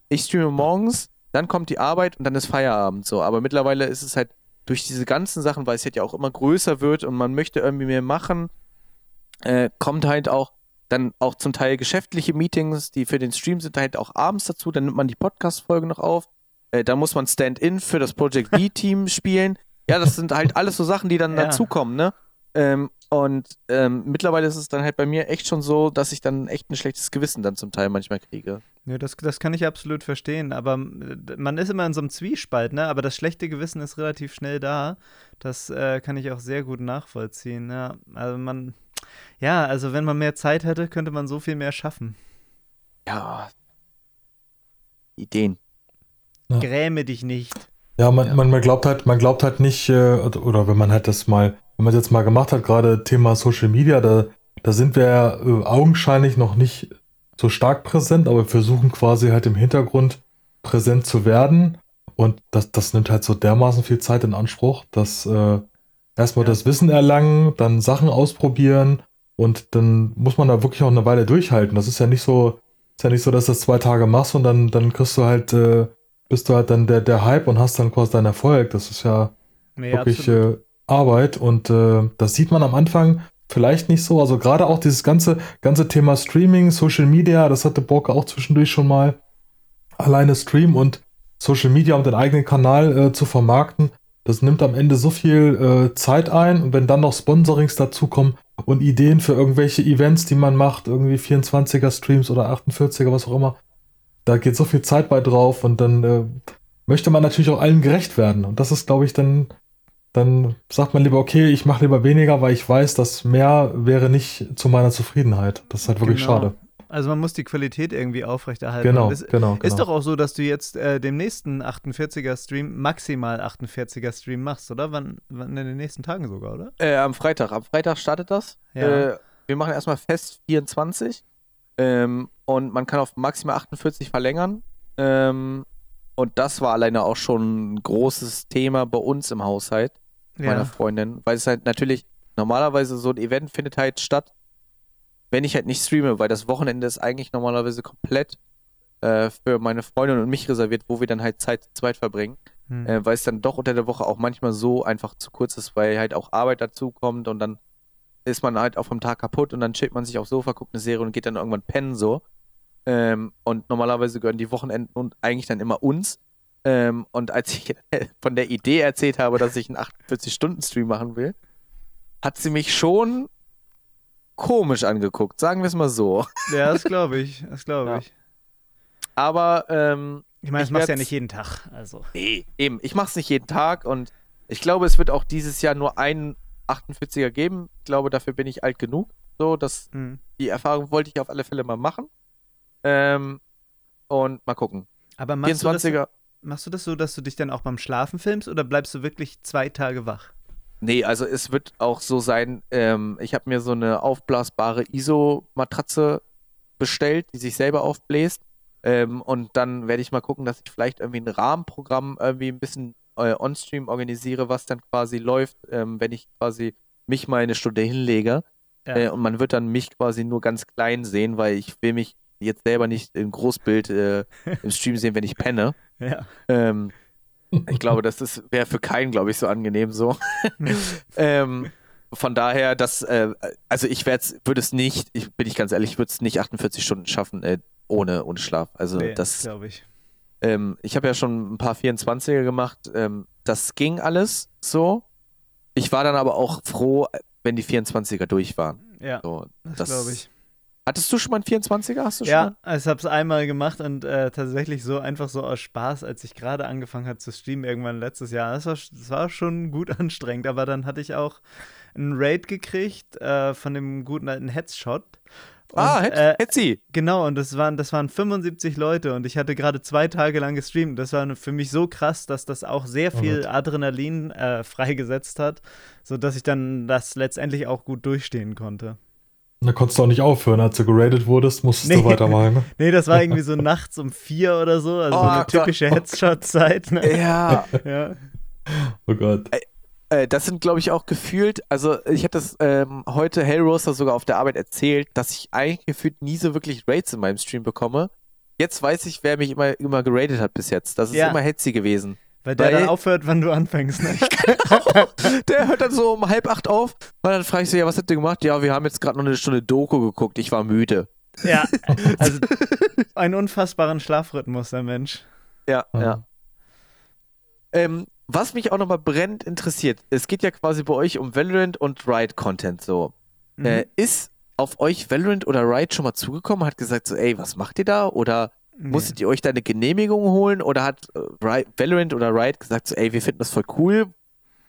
Ich streame morgens, dann kommt die Arbeit und dann ist Feierabend, so. Aber mittlerweile ist es halt durch diese ganzen Sachen, weil es halt ja auch immer größer wird und man möchte irgendwie mehr machen, äh, kommt halt auch dann auch zum Teil geschäftliche Meetings, die für den Stream sind halt auch abends dazu. Dann nimmt man die Podcast-Folge noch auf. Äh, da muss man Stand-in für das Project [laughs] B-Team spielen. Ja, das sind halt alles so Sachen, die dann ja. dazukommen, ne? Ähm, und ähm, mittlerweile ist es dann halt bei mir echt schon so, dass ich dann echt ein schlechtes Gewissen dann zum Teil manchmal kriege. Ja, das, das kann ich absolut verstehen. Aber man ist immer in so einem Zwiespalt, ne? Aber das schlechte Gewissen ist relativ schnell da. Das äh, kann ich auch sehr gut nachvollziehen. Ja, also man, ja, also wenn man mehr Zeit hätte, könnte man so viel mehr schaffen. Ja. Ideen. Ja. Gräme dich nicht. Ja, man, ja. Man, man glaubt halt, man glaubt halt nicht, äh, oder wenn man halt das mal, wenn man es jetzt mal gemacht hat, gerade Thema Social Media, da, da sind wir ja äh, augenscheinlich noch nicht so stark präsent, aber wir versuchen quasi halt im Hintergrund präsent zu werden. Und das, das nimmt halt so dermaßen viel Zeit in Anspruch, dass äh, erstmal Ja. das Wissen erlangen, dann Sachen ausprobieren und dann muss man da wirklich auch eine Weile durchhalten. Das ist ja nicht so, ist ja nicht so, dass du das zwei Tage machst und dann, dann kriegst du halt, äh, bist du halt dann der, der Hype und hast dann quasi deinen Erfolg. Das ist ja Nee, wirklich äh, Arbeit und äh, das sieht man am Anfang vielleicht nicht so. Also gerade auch dieses ganze, ganze Thema Streaming, Social Media, das hatte Borke auch zwischendurch schon mal. Alleine Stream und Social Media, um den eigenen Kanal äh, zu vermarkten, das nimmt am Ende so viel äh, Zeit ein und wenn dann noch Sponsorings dazukommen und Ideen für irgendwelche Events, die man macht, irgendwie 24er Streams oder 48er, was auch immer, da geht so viel Zeit bei drauf und dann äh, möchte man natürlich auch allen gerecht werden. Und das ist, glaube ich, dann, dann sagt man lieber, okay, ich mache lieber weniger, weil ich weiß, dass mehr wäre nicht zu meiner Zufriedenheit. Das ist halt wirklich Genau. schade. Also man muss die Qualität irgendwie aufrechterhalten. Genau, es genau, genau. Ist doch auch so, dass du jetzt äh, dem nächsten 48er Stream maximal 48er Stream machst, oder? Wann, wann in den nächsten Tagen sogar, oder? Äh, am Freitag. Am Freitag startet das. Ja. Äh, wir machen erstmal fest 24. Ähm, und man kann auf maximal 48 verlängern. Ähm, und das war alleine auch schon ein großes Thema bei uns im Haushalt, meiner Freundin. Weil es halt natürlich, normalerweise so ein Event findet halt statt, wenn ich halt nicht streame, weil das Wochenende ist eigentlich normalerweise komplett äh, für meine Freundin und mich reserviert, wo wir dann halt Zeit zu zweit verbringen Hm. äh, weil es dann doch unter der Woche auch manchmal so einfach zu kurz ist, weil halt auch Arbeit dazu kommt und dann ist man halt auch vom Tag kaputt und dann chillt man sich aufs Sofa, guckt eine Serie und geht dann irgendwann pennen so. Ähm, und normalerweise gehören die Wochenenden und eigentlich dann immer uns. Ähm, und als ich [laughs] von der Idee erzählt habe, dass ich einen 48-Stunden-Stream machen will, hat sie mich schon komisch angeguckt, sagen wir es mal so. Ja, das glaube ich. Das glaube Ja. ich. Aber ähm, Ich meine, das Ich machst du ja nicht jeden Tag. Also. Nee, eben. Ich mache es nicht jeden Tag und ich glaube, es wird auch dieses Jahr nur einen 48er geben. Ich glaube, dafür bin ich alt genug. So, dass Hm. die Erfahrung wollte ich auf alle Fälle mal machen. Ähm, und mal gucken. Aber machst du, das, 24er. machst du das so, dass du dich dann auch beim Schlafen filmst oder bleibst du wirklich zwei Tage wach? Nee, also es wird auch so sein, ähm, ich habe mir so eine aufblasbare ISO-Matratze bestellt, die sich selber aufbläst. Ähm, und dann werde ich mal gucken, dass ich vielleicht irgendwie ein Rahmenprogramm irgendwie ein bisschen äh, on-stream organisiere, was dann quasi läuft, ähm, wenn ich quasi mich mal eine Stunde hinlege. Ja. Äh, und man wird dann mich quasi nur ganz klein sehen, weil ich will mich jetzt selber nicht im Großbild äh, im Stream sehen, wenn ich penne. [laughs] ja. Ähm, ich glaube, das ist- wäre für keinen, glaube ich, so angenehm so. [laughs] ähm, von daher, das, äh, also ich würde es nicht, ich bin ich ganz ehrlich, ich würde es nicht 48 Stunden schaffen äh, ohne, ohne Schlaf. Also Nee, das, glaube ich. ähm, ich habe ja schon ein paar 24er gemacht. Ähm, das ging alles so. Ich war dann aber auch froh, wenn die 24er durch waren. Ja, So, das, das glaube ich. Hattest du schon mal einen 24er? Hast du schon Ja, mal? ich habe es einmal gemacht und äh, tatsächlich so einfach so aus Spaß, als ich gerade angefangen habe zu streamen, irgendwann letztes Jahr. Das war, das war schon gut [laughs] anstrengend, aber dann hatte ich auch einen Raid gekriegt äh, von dem guten alten Headshot. Und, ah, Hetz, äh, Hetzi. Genau, und das waren, das waren 75 Leute und ich hatte gerade zwei Tage lang gestreamt. Das war für mich so krass, dass das auch sehr Oh viel Gott. Adrenalin äh, freigesetzt hat, sodass ich dann das letztendlich auch gut durchstehen konnte. Da konntest du auch nicht aufhören, als du geradet wurdest, musstest Nee. du weitermachen. Ne? [laughs] Nee, das war irgendwie so nachts um vier oder so, also Oh so eine Gott. typische Headshot-Zeit. Ne? Ja. [laughs] Ja. Oh Gott. Äh, das sind, glaube ich, auch gefühlt, also ich hatte das ähm, heute Hellroaster sogar auf der Arbeit erzählt, dass ich eigentlich gefühlt nie so wirklich Raids in meinem Stream bekomme. Jetzt weiß ich, wer mich immer, immer geradet hat bis jetzt. Das ist Ja. immer Hetzi gewesen. Weil der Weil- dann aufhört, wann du anfängst. Ne? [laughs] Der hört dann so um halb acht auf und dann frage ich so, ja, was habt ihr gemacht? Ja, wir haben jetzt gerade noch eine Stunde Doku geguckt, ich war müde. ja, [laughs] also einen unfassbaren Schlafrhythmus, der Mensch. Ja, Ah. ja. Ähm, was mich auch nochmal brennend interessiert, es geht ja quasi bei euch um Valorant und Riot-Content so. Mhm. Äh, ist auf euch Valorant oder Riot schon mal zugekommen, hat gesagt so, ey, was macht ihr da? Oder Nee. musstet ihr euch da eine Genehmigung holen? Oder hat äh, Valorant oder Riot gesagt so, ey, wir finden das voll cool,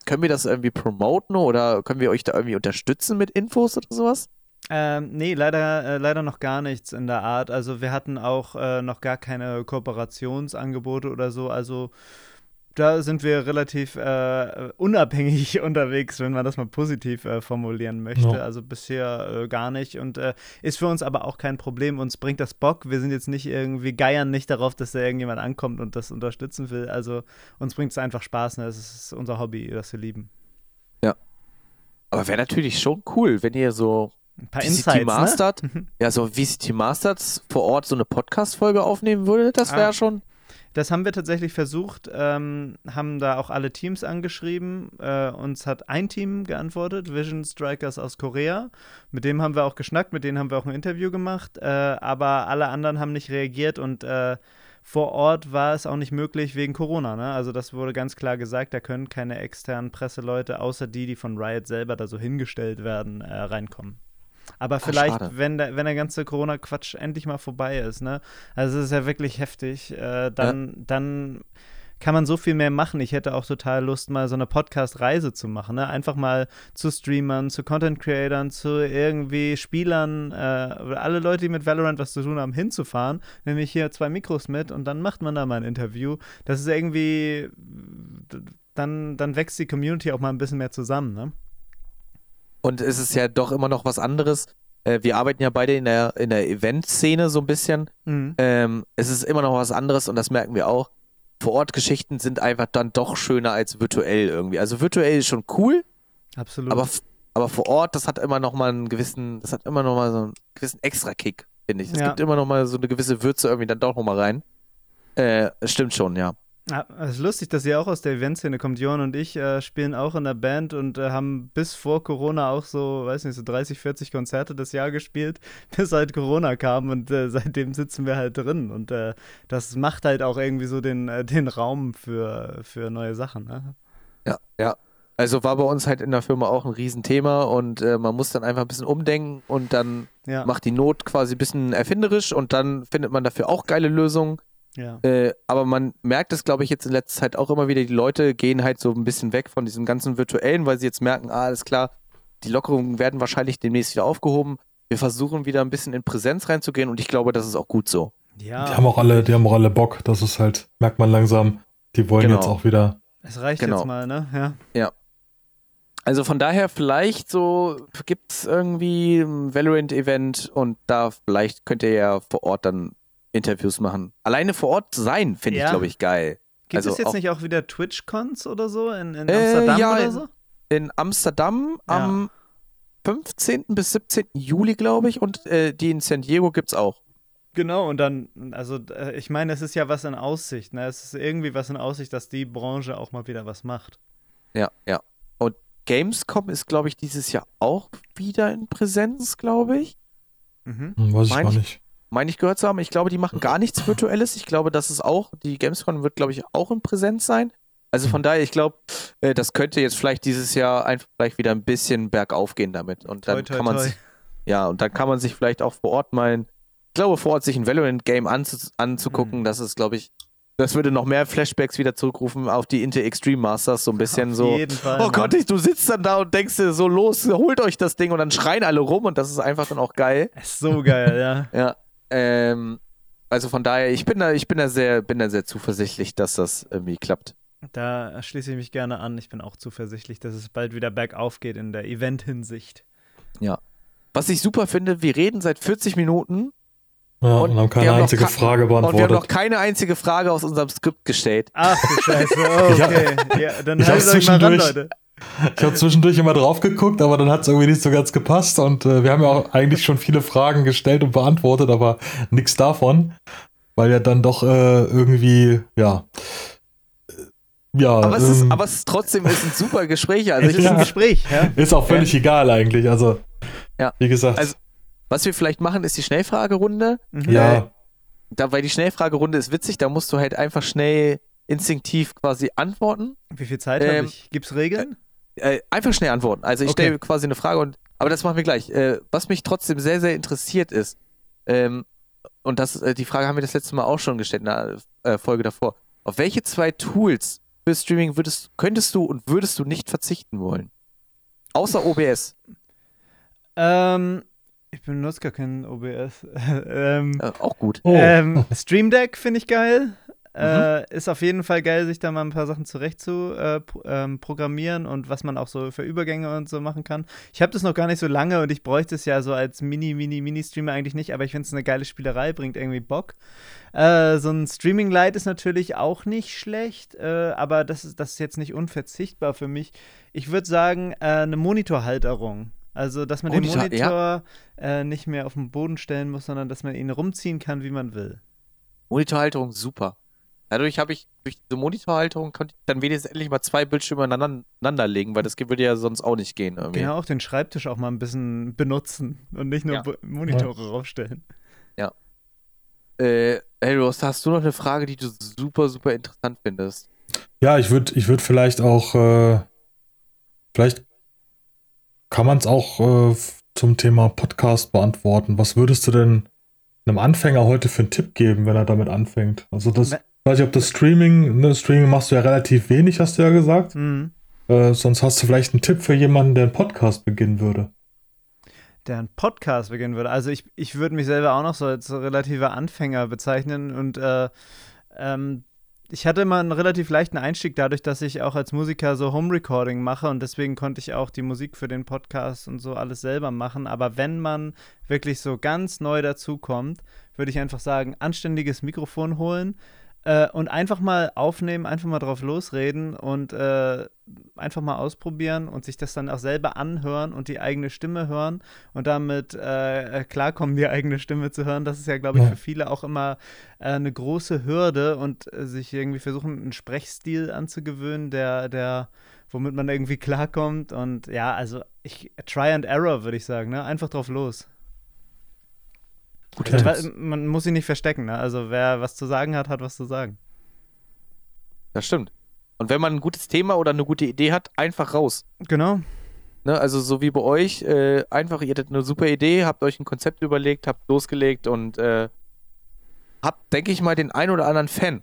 können wir das irgendwie promoten oder können wir euch da irgendwie unterstützen mit Infos oder sowas? Ähm, nee, leider, äh, leider noch gar nichts in der Art. Also wir hatten auch äh, noch gar keine Kooperationsangebote oder so. Also da sind wir relativ äh, unabhängig [laughs] unterwegs, wenn man das mal positiv äh, formulieren möchte. Ja. Also bisher äh, gar nicht und äh, ist für uns aber auch kein Problem. Uns bringt das Bock. Wir sind jetzt nicht irgendwie geiern nicht darauf, dass da irgendjemand ankommt und das unterstützen will. Also uns bringt es einfach Spaß. Ne? Es ist unser Hobby, das wir lieben. Aber wäre natürlich schon cool, wenn ihr so Ein paar VCT Insights, ne? Mastered, [laughs] ja, so VCT Mastered vor Ort so eine Podcast-Folge aufnehmen würdet, das wäre Ah. schon. Das haben wir tatsächlich versucht, ähm, haben da auch alle Teams angeschrieben. Äh, uns hat ein Team geantwortet, Vision Strikers aus Korea. Mit dem haben wir auch geschnackt, mit denen haben wir auch ein Interview gemacht. Äh, aber alle anderen haben nicht reagiert und äh, vor Ort war es auch nicht möglich wegen Corona. Ne? Also das wurde ganz klar gesagt, da können keine externen Presseleute, außer die, die von Riot selber da so hingestellt werden, äh, reinkommen. Aber vielleicht, schade. wenn der, wenn der ganze Corona-Quatsch endlich mal vorbei ist, ne? Also es ist ja wirklich heftig. Äh, dann, dann kann man so viel mehr machen. Ich hätte auch total Lust, mal so eine Podcast-Reise zu machen. Ne? Einfach mal zu Streamern, zu Content-Creatern, zu irgendwie Spielern, äh, alle Leute, die mit Valorant was zu tun haben, hinzufahren. Nehme ich hier zwei Mikros mit und dann macht man da mal ein Interview. Das ist irgendwie, dann, dann wächst die Community auch mal ein bisschen mehr zusammen. Ne? Und es ist ja doch immer noch was anderes. Äh, wir arbeiten ja beide in der, in der Event-Szene so ein bisschen. Mhm. Ähm, es ist immer noch was anderes und das merken wir auch. Vor-Ort-Geschichten sind einfach dann doch schöner als virtuell irgendwie. Also virtuell ist schon cool, Absolut. aber, aber vor Ort, das hat immer noch mal einen gewissen, das hat immer noch mal so einen gewissen Extra-Kick, finde ich. Es Ja. gibt immer noch mal so eine gewisse Würze irgendwie dann doch noch mal rein. Äh, stimmt schon, ja. Ja, es ist lustig, dass ihr auch aus der Eventszene kommt. Johann und ich äh, spielen auch in der Band und äh, haben bis vor Corona auch so, weiß nicht, so 30, 40 Konzerte das Jahr gespielt, [laughs] bis halt Corona kam und äh, seitdem sitzen wir halt drin. Und äh, das macht halt auch irgendwie so den, äh, den Raum für, für neue Sachen. Ne? Ja, ja. Also war bei uns halt in der Firma auch ein Riesenthema und äh, man muss dann einfach ein bisschen umdenken und dann Ja, macht die Not quasi ein bisschen erfinderisch und dann findet man dafür auch geile Lösungen. Ja. Äh, aber man merkt es, glaube ich, jetzt in letzter Zeit auch immer wieder, die Leute gehen halt so ein bisschen weg von diesem ganzen Virtuellen, weil sie jetzt merken, ah, alles klar, die Lockerungen werden wahrscheinlich demnächst wieder aufgehoben. Wir versuchen wieder ein bisschen in Präsenz reinzugehen und ich glaube, das ist auch gut so. ja. Die haben auch alle, die haben auch alle Bock. Das ist halt, merkt man langsam, die wollen Genau. jetzt auch wieder. es reicht genau. jetzt mal, ne? Ja. Also von daher vielleicht so gibt es irgendwie ein Valorant-Event und da vielleicht könnt ihr ja vor Ort dann Interviews machen. Alleine vor Ort sein, finde Ja. ich, glaube ich, geil. Gibt Also es jetzt auch- nicht auch wieder Twitch-Cons oder so in, in Äh, Amsterdam ja, oder in- so? In Amsterdam Ja. am 15. bis 17. Juli, glaube ich, und äh, die in San Diego gibt es auch. Genau, und dann, also äh, ich meine, es ist ja was in Aussicht, ne? Es ist irgendwie was in Aussicht, dass die Branche auch mal wieder was macht. Ja, ja. Und Gamescom ist, glaube ich, dieses Jahr auch wieder in Präsenz, glaube ich. Mhm. Hm, weiß ich Mein gar ich- nicht. Meine ich gehört zu haben. Ich glaube, die machen gar nichts Virtuelles. Ich glaube, das ist auch, die Gamescom wird, glaube ich, auch in Präsenz sein. Also von daher, ich glaube, äh, das könnte jetzt vielleicht dieses Jahr einfach vielleicht wieder ein bisschen bergauf gehen damit. Und dann Toi, toi, kann man sich, ja, und dann kann man sich vielleicht auch vor Ort mal, ich glaube, vor Ort sich ein Valorant-Game anzu, anzugucken. Mhm. Das ist, glaube ich, das würde noch mehr Flashbacks wieder zurückrufen auf die Inter Extreme Masters, so ein bisschen Auf so. jeden Fall. Oh. Gott, ich, du sitzt dann da und denkst dir so, los, holt euch das Ding und dann schreien alle rum und das ist einfach dann auch geil. Ist so geil, ja. Ja. Ähm, also von daher, ich bin da, ich bin da sehr, bin da sehr zuversichtlich, dass das irgendwie klappt. Da schließe ich mich gerne an. Ich bin auch zuversichtlich, dass es bald wieder bergauf geht in der Event-Hinsicht. Was ich super finde, wir reden seit 40 Minuten Ja, Und und, haben wir keine haben noch einzige Frage und wir haben noch beantwortet. keine einzige Frage aus unserem Skript gestellt. Ach du Scheiße, oh, okay. Ja, dann ich haltet hab's euch mal ran, zwischendurch- Leute. Ich habe zwischendurch immer drauf geguckt, aber dann hat es irgendwie nicht so ganz gepasst. Und äh, wir haben ja auch eigentlich schon viele Fragen gestellt und beantwortet, aber nichts davon. Weil ja dann doch äh, irgendwie, ja. äh, Ja, Aber es ist, ähm, aber es ist trotzdem ist ein super Gespräch. Also Es ist ein Ja. Gespräch, ja. ist auch völlig egal eigentlich. Also, Ja. wie gesagt, Also- was wir vielleicht machen, ist die Schnellfragerunde. Mhm. ja, Da, weil die Schnellfragerunde ist witzig, da musst du halt einfach schnell instinktiv quasi antworten. Wie viel Zeit habe Ähm, ich? Gibt's Regeln? Äh, einfach schnell antworten. Also ich Okay. stelle quasi eine Frage und aber das machen wir gleich. Äh, was mich trotzdem sehr, sehr interessiert ist, ähm, und das, äh, die Frage haben wir das letzte Mal auch schon gestellt in der äh, Folge davor. Auf welche zwei Tools für Streaming würdest, könntest du und würdest du nicht verzichten wollen? Außer OBS. Ähm, ich benutze gar keinen OBS. [laughs] ähm, Äh, auch gut. Oh. ähm, Stream Deck finde ich geil. Äh, ist auf jeden Fall geil, sich da mal ein paar Sachen zurecht zu äh, ähm, programmieren und was man auch so für Übergänge und so machen kann. Ich habe das noch gar nicht so lange und ich bräuchte es ja so als Mini, Mini, Mini-Streamer eigentlich nicht, aber ich finde es eine geile Spielerei, bringt irgendwie Bock. Äh, so ein Streaming-Light ist natürlich auch nicht schlecht, äh, aber das ist, das ist jetzt nicht unverzichtbar für mich. Ich würde sagen, äh, eine Monitorhalterung. Also, dass man Monitor, den Monitor äh, nicht mehr auf den Boden stellen muss, sondern dass man ihn rumziehen kann, wie man will. Monitorhalterung super. Dadurch habe ich, durch diese Monitorhalterung konnte ich dann wenigstens endlich mal zwei Bildschirme aneinander legen, weil das würde ja sonst auch nicht gehen. Irgendwie. Genau, auch den Schreibtisch auch mal ein bisschen benutzen und nicht nur Ja. Monitore raufstellen. Äh, hey Rost, hast du noch eine Frage, die du super, super interessant findest? Ja, ich würde ich würd vielleicht auch, äh, vielleicht kann man es auch äh, zum Thema Podcast beantworten. Was würdest du denn einem Anfänger heute für einen Tipp geben, wenn er damit anfängt? Also das, We- weiß ich, ob das Streaming, ne, Streaming machst du ja relativ wenig, hast du ja gesagt. Mhm. Äh, sonst hast du vielleicht einen Tipp für jemanden, der einen Podcast beginnen würde. Der einen Podcast beginnen würde. Also ich, ich würde mich selber auch noch so als relativer Anfänger bezeichnen und äh, ähm, ich hatte immer einen relativ leichten Einstieg dadurch, dass ich auch als Musiker so Home Recording mache und deswegen konnte ich auch die Musik für den Podcast und so alles selber machen. Aber wenn man wirklich so ganz neu dazukommt, würde ich einfach sagen, anständiges Mikrofon holen äh, und einfach mal aufnehmen, einfach mal drauf losreden und äh, einfach mal ausprobieren und sich das dann auch selber anhören und die eigene Stimme hören und damit äh, klarkommen, die eigene Stimme zu hören. Das ist ja, glaube ich, Ja. für viele auch immer äh, eine große Hürde und äh, sich irgendwie versuchen, einen Sprechstil anzugewöhnen, der, der, womit man irgendwie klarkommt. Und ja, also ich try and error, würde ich sagen, ne? Einfach drauf los. Gute Ich Tipps. wei- Man muss sich nicht verstecken, ne? Also wer was zu sagen hat, hat was zu sagen. Das stimmt. Und wenn man ein gutes Thema oder eine gute Idee hat, einfach raus. Genau. Ne? Also so wie bei euch, äh, einfach, ihr hattet eine super Idee, habt euch ein Konzept überlegt, habt losgelegt und äh, habt, denke ich mal, den ein oder anderen Fan.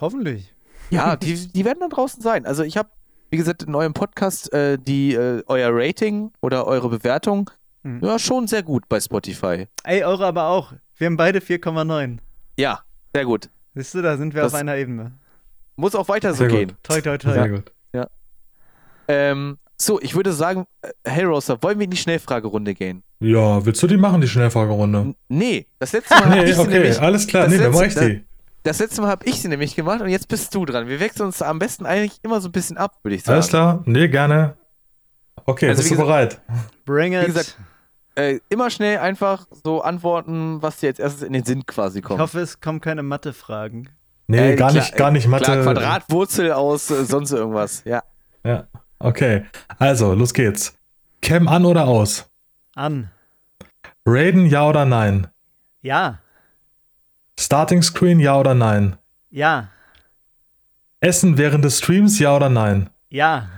Hoffentlich. Ja, [laughs] die, die werden da draußen sein. Also ich habe, wie gesagt, in eurem Podcast äh, die, äh, euer Rating oder eure Bewertung Mhm. ja schon sehr gut bei Spotify. Ey, eure aber auch. Wir haben beide 4,9. Ja, sehr gut. Siehst du, da sind wir Das- auf einer Ebene. Muss auch weiter so Sehr gut. gehen. Toi, toi, toi. Sehr gut. Ähm, so, ich würde sagen, äh, hey Roster, wollen wir in die Schnellfragerunde gehen? Ja, willst du die machen, die Schnellfragerunde? N nee, das letzte Mal [laughs] habe Nee, ich sie okay, nämlich alles klar. Nee, dann mach ich die. Das letzte Mal habe ich sie nämlich gemacht und jetzt bist du dran. Wir wechseln uns am besten eigentlich immer so ein bisschen ab, würde ich sagen. Alles klar? Nee, gerne. Okay, Also, bist du bereit? Bring it. Wie gesagt, Äh, immer schnell einfach so antworten, was dir jetzt erstes in den Sinn quasi ich kommt. hoffe, es kommen keine Mathe-Fragen. Nee, Äh, gar klar, nicht, gar nicht Mathe. Klar, Quadratwurzel aus äh, sonst irgendwas. Ja. [laughs] Ja, okay. Also, los geht's. Cam an oder aus? An. Raiden, ja oder nein? Ja. Starting Screen, ja oder nein? Ja. Essen während des Streams, ja oder nein? Ja.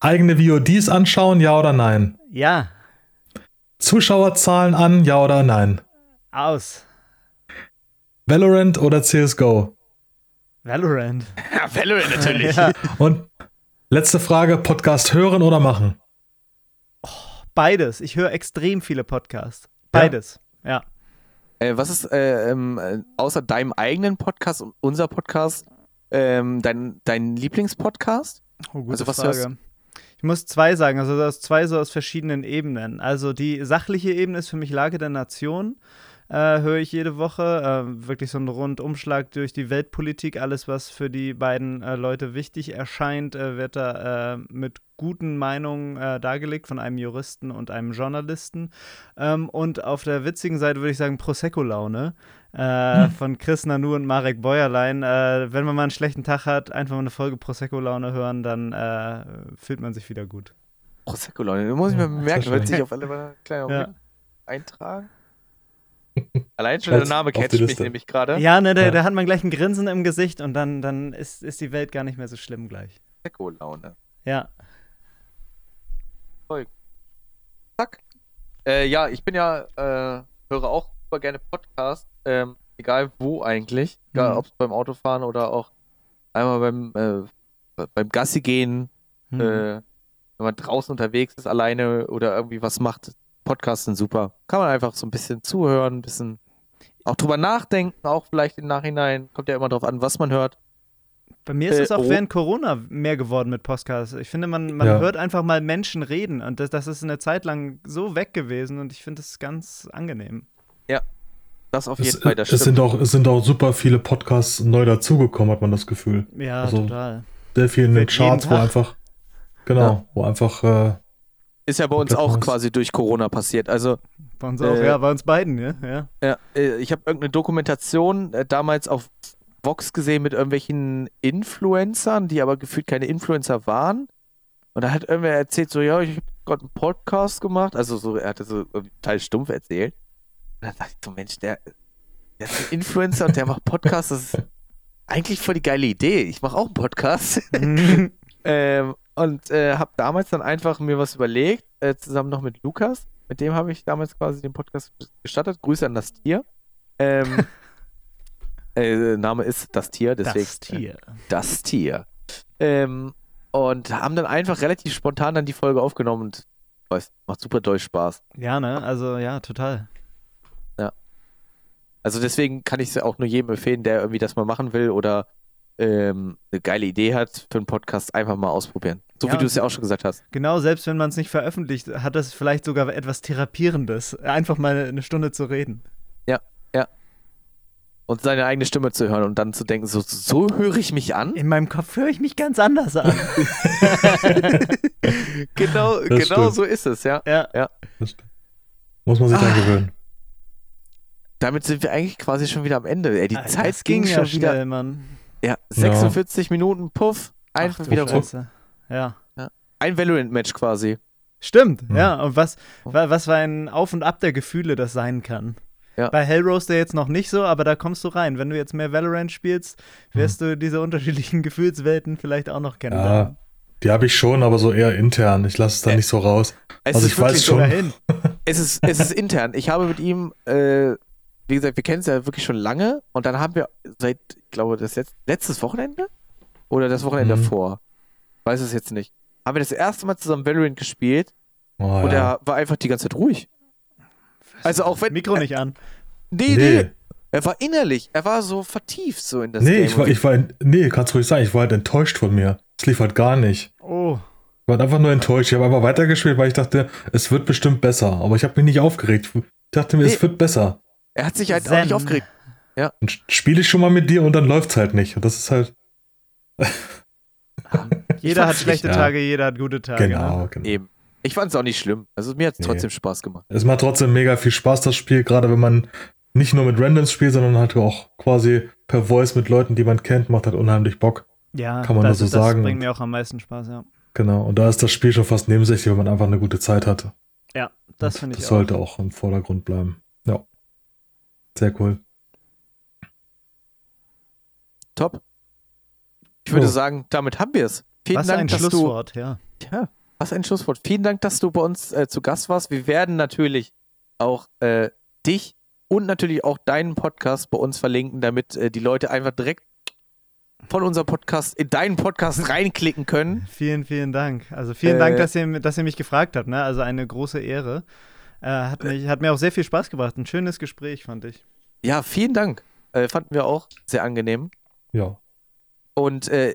Eigene VODs anschauen, ja oder nein? Ja. Zuschauerzahlen an, ja oder nein? Aus. Valorant oder CSGO? Valorant. ja Valorant natürlich. [laughs] Ja. Und letzte Frage, Podcast hören oder machen? Beides. Ich höre extrem viele Podcasts. Beides. Ja. Äh, was ist äh, ähm, äh, außer deinem eigenen Podcast und unser Podcast ähm, dein, dein Lieblingspodcast? Oh, gute Also was Frage. hörst- Ich muss zwei sagen, also das zwei so aus verschiedenen Ebenen. Also die sachliche Ebene ist für mich Lage der Nation. Äh, höre ich jede Woche. Äh, wirklich so ein Rundumschlag durch die Weltpolitik. Alles, was für die beiden äh, Leute wichtig erscheint, äh, wird da äh, mit guten Meinungen äh, dargelegt von einem Juristen und einem Journalisten. Ähm, und auf der witzigen Seite würde ich sagen Prosecco-Laune äh, von Chris Nanu und Marek Bäuerlein. Äh, wenn man mal einen schlechten Tag hat, einfach mal eine Folge Prosecco-Laune hören, dann äh, fühlt man sich wieder gut. Prosecco, Leute. Da muss ich mir Ja, merken, wird sich auf alle Fälle [laughs] kleiner Ja. Eintragen. Allein schon der Name catcht mich nämlich gerade. Ja, ne, da, Ja. da hat man gleich ein Grinsen im Gesicht und dann, dann ist, ist die Welt gar nicht mehr so schlimm gleich. Prosecco-Laune. Ja. Zack. Äh, ja, ich bin ja, äh, höre auch super gerne Podcast, ähm, egal wo eigentlich. Egal, Mhm. ob es beim Autofahren oder auch einmal beim, äh, beim Gassi gehen, Hm. äh, wenn man draußen unterwegs ist, alleine oder irgendwie was macht. Podcasts sind super. Kann man einfach so ein bisschen zuhören, ein bisschen. auch drüber nachdenken, auch vielleicht im Nachhinein. Kommt ja immer drauf an, was man hört. Bei mir ist es Äh, auch oh. während Corona mehr geworden mit Podcasts. Ich finde, man, man Ja. hört einfach mal Menschen reden und das, das ist eine Zeit lang so weg gewesen und ich finde es ganz angenehm. Das auf Es, jeden Fall, das es, stimmt. sind auch, es sind auch super viele Podcasts neu dazugekommen, hat man das Gefühl. Ja, Also, total. Sehr viel in den Charts, wo einfach, genau, Ja. wo einfach, äh, Ist ja bei uns auch quasi durch Corona passiert. Also Bei uns auch, Äh, ja, bei uns beiden, ja. ja. Ja, äh, ich habe irgendeine Dokumentation äh, damals auf Vox gesehen mit irgendwelchen Influencern, die aber gefühlt keine Influencer waren. Und da hat irgendwer erzählt, so, ja, ich habe gerade einen Podcast gemacht. Also so, er hatte so irgendwie total stumpf erzählt. Und dann dachte ich so, Mensch, der, der ist ein Influencer und der macht Podcasts. Das ist eigentlich voll die geile Idee. Ich mache auch einen Podcast. [laughs] ähm, und äh, habe damals dann einfach mir was überlegt, äh, zusammen noch mit Lukas. Mit dem habe ich damals quasi den Podcast gestartet. Grüße an das Tier. Ähm, [laughs] äh, Name ist das Tier, deswegen. das Tier. Das Tier. Ähm, und haben dann einfach relativ spontan dann die Folge aufgenommen und weiß, macht super doll Spaß. Ja, ne? Also, ja, total. Also deswegen kann ich es auch nur jedem empfehlen, der irgendwie das mal machen will oder ähm, eine geile Idee hat für einen Podcast, einfach mal ausprobieren. So Ja, wie du es ja auch schon gesagt hast. Genau, selbst wenn man es nicht veröffentlicht, hat das vielleicht sogar etwas Therapierendes, einfach mal eine Stunde zu reden. Und seine eigene Stimme zu hören und dann zu denken, so, so höre ich mich an? In meinem Kopf höre ich mich ganz anders an. [laughs] [laughs] genau, Das genau stimmt. so ist es, ja. ja. das stimmt. muss man sich Ah. gewöhnen. Damit sind wir eigentlich quasi schon wieder am Ende. Ey, die Ah, Zeit ging, ging schon ja wieder. schnell, Mann. Ja, 46 Minuten, puff, Ach einfach du wieder rum. Scheiße. Ja. Ein Valorant-Match quasi. Stimmt, Hm. ja. Und was, wa- was für ein Auf und Ab der Gefühle das sein kann. Ja. Bei Hellroaster jetzt noch nicht so, aber da kommst du rein. Wenn du jetzt mehr Valorant spielst, wirst du diese unterschiedlichen [laughs] Gefühlswelten vielleicht auch noch kennenlernen. Die habe ich schon, aber so eher intern. Ich lasse es da Äh, nicht so raus. Es Also ist ich weiß schon. [laughs] Es ist, es ist intern. Ich habe mit ihm, äh, wie gesagt, wir kennen es ja wirklich schon lange und dann haben wir seit, ich glaube, das letz letztes Wochenende oder das Wochenende Mhm. davor, weiß es jetzt nicht, haben wir das erste Mal zusammen Valorant gespielt Oh, und ja. er war einfach die ganze Zeit ruhig. Also auch wenn. Mikro nicht an. Nee, nee. Nee, Er war innerlich, er war so vertieft so in das nee, Game. ich war, ich war, nee, kannst ruhig sagen, ich war halt enttäuscht von mir. Es lief halt gar nicht. Oh. Ich war einfach nur enttäuscht. Ich habe einfach weitergespielt, weil ich dachte, es wird bestimmt besser. Aber ich habe mich nicht aufgeregt. Ich dachte mir, Nee. es wird besser. Er hat sich halt auch Zen. nicht aufgeregt. Dann spiele ich schon mal mit dir und dann läuft's halt nicht. Und das ist halt. [laughs] Jeder hat schlechte nicht- Tage, jeder hat gute Tage. Genau, Ne? genau. Eben. Ich fand es auch nicht schlimm. Also mir hat es Nee. trotzdem Spaß gemacht. Es macht trotzdem mega viel Spaß, das Spiel, gerade wenn man nicht nur mit Randoms spielt, sondern halt auch quasi per Voice mit Leuten, die man kennt, macht halt unheimlich Bock. Ja, Kann man das, nur so das sagen. bringt mir auch am meisten Spaß, ja. Genau. Und da ist das Spiel schon fast nebensächlich, wenn man einfach eine gute Zeit hatte. Ja, das finde ich Das auch. sollte auch im Vordergrund bleiben. Ja. Sehr cool. Top. Ich würde Oh. sagen, damit haben wir es. Vielen Was Dank, ein dass Schlusswort, ja. du. Ja, was ein Schlusswort. Vielen Dank, dass du bei uns äh, zu Gast warst. Wir werden natürlich auch äh, dich und natürlich auch deinen Podcast bei uns verlinken, damit äh, die Leute einfach direkt von unserem Podcast in deinen Podcast [laughs] reinklicken können. Vielen, vielen Dank. Also vielen Äh, Dank, dass ihr, dass ihr mich gefragt habt. Ne? Also eine große Ehre. Äh, hat, mich, hat mir auch sehr viel Spaß gebracht. Ein schönes Gespräch, fand ich. Ja, vielen Dank. Äh, fanden wir auch sehr angenehm. Ja. Und äh,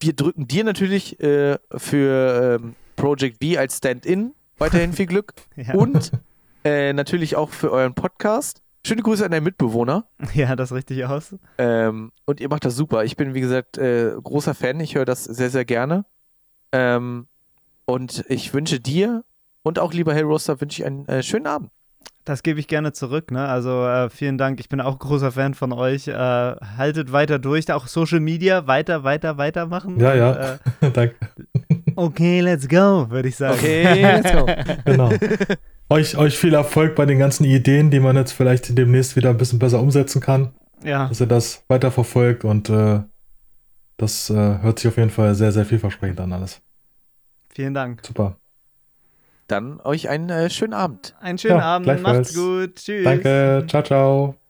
wir drücken dir natürlich äh, für ähm, Project V als Stand-in weiterhin viel Glück. [laughs] Ja, Und äh, natürlich auch für euren Podcast. Schöne Grüße an deinen Mitbewohner. [laughs] ja das richtig aus. Ähm, und ihr macht das super. Ich bin, wie gesagt, äh, großer Fan. Ich höre das sehr, sehr gerne. Ähm, und ich wünsche dir und auch lieber Hellroaster wünsche ich einen äh, schönen Abend. Das gebe ich gerne zurück. Ne? Also äh, vielen Dank. Ich bin auch großer Fan von euch. Äh, haltet weiter durch. Auch Social Media weiter, weiter, weitermachen. Ja, Und, ja. Äh, [laughs] Danke. okay, let's go, würde ich sagen. Okay, [laughs] let's go. Genau. euch, euch viel Erfolg bei den ganzen Ideen, die man jetzt vielleicht demnächst wieder ein bisschen besser umsetzen kann. ja, Dass ihr das weiterverfolgt und äh, das äh, hört sich auf jeden Fall sehr, sehr vielversprechend an alles. vielen Dank. Super. Dann euch einen äh, schönen Abend. Einen schönen Ja, Abend. Macht's gut. Tschüss. Danke. Ciao, ciao.